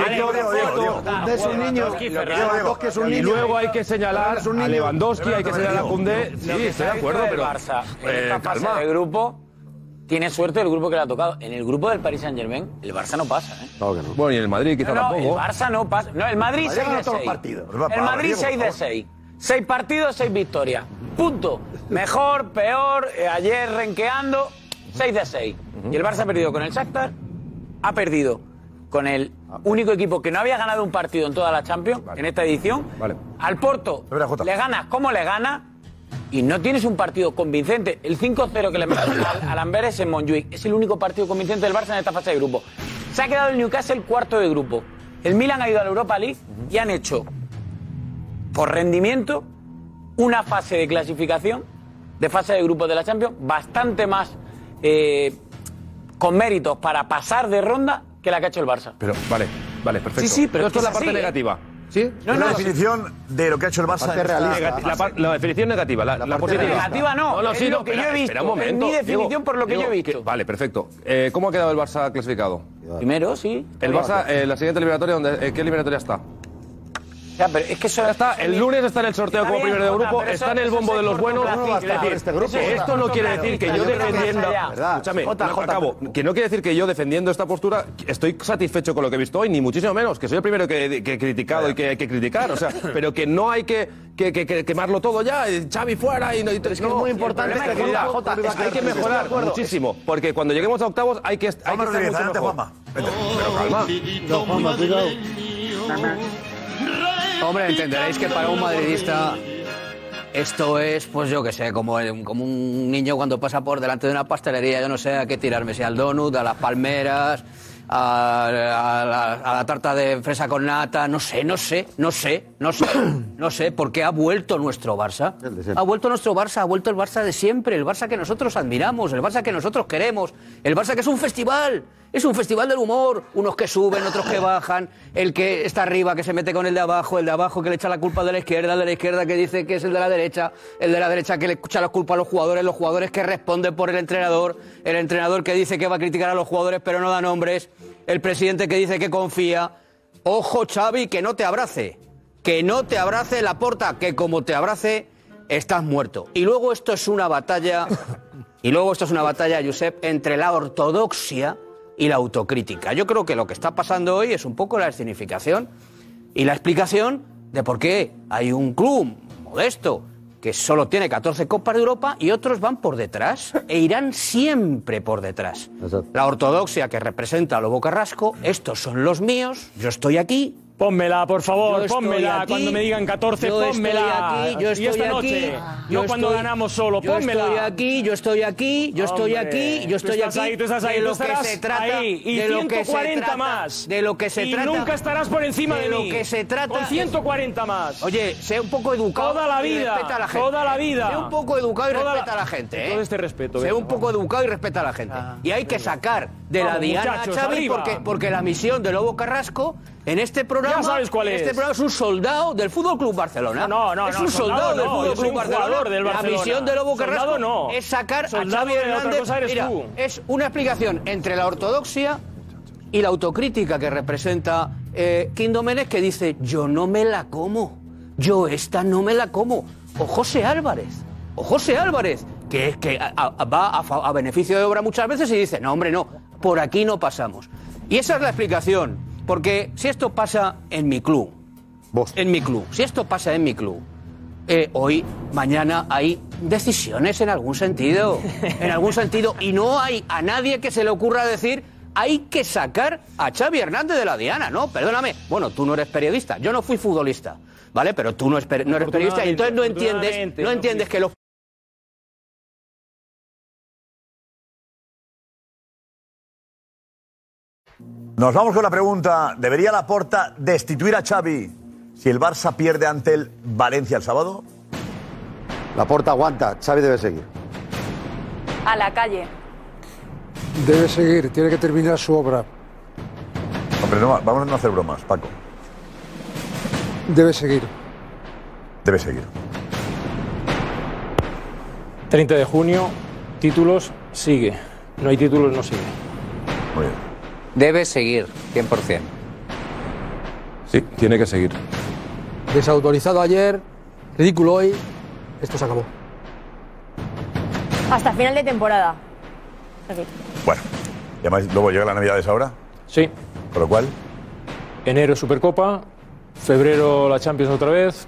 Koundé es un niño. Lewandowski, es un Y niño. luego hay que señalar a. Lewandowski, hay que señalar a Koundé. Sí, que estoy de acuerdo, pero. Barça en eh, esta fase de grupo tiene suerte el grupo que le ha tocado. En el grupo del Paris Saint Germain, el Barça no pasa. ¿eh? Bueno, y en el Madrid quizá No, no, tampoco. el Barça no pasa. No, el Madrid Madrid 6 gana de todos los 6. partidos. El Madrid 6 de 6. 6 partidos, 6 victorias. Punto. Mejor, peor, eh, ayer renqueando, 6 de 6. Y el Barça ha perdido con el Shakhtar, ha perdido con el único equipo que no había ganado un partido en toda la Champions, en esta edición. Al Porto le ganas como le gana y no tienes un partido convincente. El 5-0 que le metes al, al Amberes en Montjuic es el único partido convincente del Barça en esta fase de grupo. Se ha quedado el Newcastle cuarto de grupo. El Milan ha ido a la Europa League y han hecho, por rendimiento, una fase de clasificación, de fase de grupo de la Champions, bastante más eh, con méritos para pasar de ronda que la que ha hecho el Barça. Pero, vale, vale, perfecto. Sí, sí, pero esto es es la es parte así, ¿eh? negativa. ¿Sí? No, Una no, definición de lo que ha hecho el Barça. Esta realista. La, par- la definición negativa, la, la parte positiva. negativa no, no, es sí, lo no, que espera, yo he espera un visto, es momento. mi definición por lo que yo he visto. que- vale, perfecto. Eh, ¿Cómo ha quedado el Barça clasificado? Primero, sí. El Barça, eh, la siguiente eliminatoria, ¿dónde, eh, ¿qué eliminatoria está? Pero es que eso Está, el lunes está en el sorteo como primero de grupo, está en el bombo de los buenos. este esto no quiere decir que yo allá. Escúchame, acabo. Que no quiere decir que yo defendiendo esta postura estoy satisfecho con lo que he visto hoy, ni muchísimo menos. Que soy el primero que, que he criticado y que hay que criticar. O sea, pero que no hay que, que- que- que quemarlo todo ya. Xavi fuera y no. Y, es muy importante hay que mejorar muchísimo. Porque cuando lleguemos a octavos hay que, hay que estar mucho. Pero calma. No, Juanma, cuidado. Hombre, entenderéis que para un madridista esto es, pues yo qué sé, como, como un niño cuando pasa por delante de una pastelería, yo no sé a qué tirarme, si al donut, a las palmeras, a, a la, a la tarta de fresa con nata, no sé, no sé, no sé, no sé, no sé, porque ha vuelto nuestro Barça. Ha vuelto nuestro Barça, ha vuelto el Barça de siempre, el Barça que nosotros admiramos, el Barça que nosotros queremos, el Barça que es un festival. Es un festival del humor, unos que suben, otros que bajan, el que está arriba que se mete con el de abajo, el de abajo que le echa la culpa de la izquierda, el de la izquierda que dice que es el de la derecha, el de la derecha que le echa la culpa a los jugadores, los jugadores que responden por el entrenador, el entrenador que dice que va a criticar a los jugadores pero no da nombres, el presidente que dice que confía. Ojo Xavi, que no te abrace, que no te abrace la porta, que como te abrace estás muerto. Y luego esto es una batalla, y luego esto es una batalla, Josep, entre la ortodoxia y la autocrítica. Yo creo que lo que está pasando hoy es un poco la escenificación y la explicación de por qué hay un club modesto que solo tiene 14 Copas de Europa y otros van por detrás e irán siempre por detrás. La ortodoxia que representa a Lobo Carrasco, estos son los míos, yo estoy aquí. Pónmela, por favor, Yo estoy pónmela. aquí, Cuando me digan 14, yo estoy pónmela. aquí, yo y estoy aquí, yo no cuando estoy- ganamos solo, yo pónmela. estoy aquí, yo estoy aquí, yo estoy Hombre, aquí, yo tú estoy estás aquí. ahí, tú estás ahí, de tú lo que se trata, ahí, y de lo que se 140 trata, más. de lo que se Y trata. nunca estarás por encima de lo mí. que se trata. Con es- 140 más. Oye, sé un poco educado. Toda la y vida, respeta a la gente. toda la vida. Sé un poco educado y Toda la- respeta a la gente. ¿eh? Todo este respeto. Sé un poco educado y respeta a la gente. y hay que sacar de la diana a Xavi porque la misión de Lobo Carrasco en este programa. Ya sabes cuál en es. Este programa es un soldado del Fútbol Club Barcelona. No, no, es no, un soldado, soldado del Fútbol Club Barcelona. del La Barcelona. misión de Lobo Soldado Carrasco no. es sacar Soldado a Xavi Hernández. Mira, es una explicación entre la ortodoxia y la autocrítica que representa eh, Kim Domenech que dice yo no me la como, yo esta no me la como. O José Álvarez, o José Álvarez, que, es que a- a- va a, a beneficio de obra muchas veces y dice, no hombre, no, por aquí no pasamos. Y esa es la explicación, porque si esto pasa en mi club, en mi club, si esto pasa en mi club, eh, hoy, mañana hay decisiones en algún sentido. En algún sentido. Y no hay a nadie que se le ocurra decir hay que sacar a Xavi Hernández de la Diana. No, perdóname. Bueno, tú no eres periodista. Yo no fui futbolista. ¿Vale? Pero tú no, eres periodista y entonces no entiendes, no entiendes que los Nos vamos con la pregunta. ¿Debería Laporta destituir a Xavi si el Barça pierde ante el Valencia el sábado? Laporta aguanta, Xavi debe seguir. A la calle. Debe seguir, tiene que terminar su obra. Hombre, no, vamos a no hacer bromas, Paco. Debe seguir. Debe seguir. 30 de junio, títulos, sigue. No hay títulos, no sigue. Muy bien. Debe seguir, 100%. Sí, tiene que seguir. Desautorizado ayer, ridículo hoy, esto se acabó. Hasta final de temporada. Bueno, y además luego llega la Navidad de esa hora. Sí. Con lo cual, Enero Supercopa, febrero la Champions otra vez.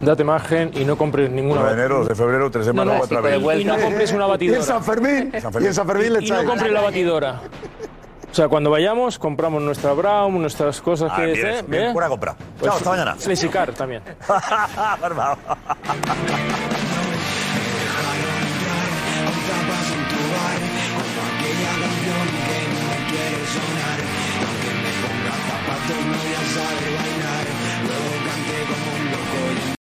Date margen y no compres ninguna. 1 de enero, 2 de febrero, 3 semanas, No, no, otra vez. y no compres una Y batidora. en San Fermín, San Fermín. y en San Fermín le Y no echáis. compres la batidora. O sea, cuando vayamos, compramos nuestra Brown, nuestras cosas ah, que... Bien, ¿eh? bien, pura compra. Pues, Chao, hasta mañana. Flesicar también. sonar Aunque me ponga zapatos no voy a saber bailar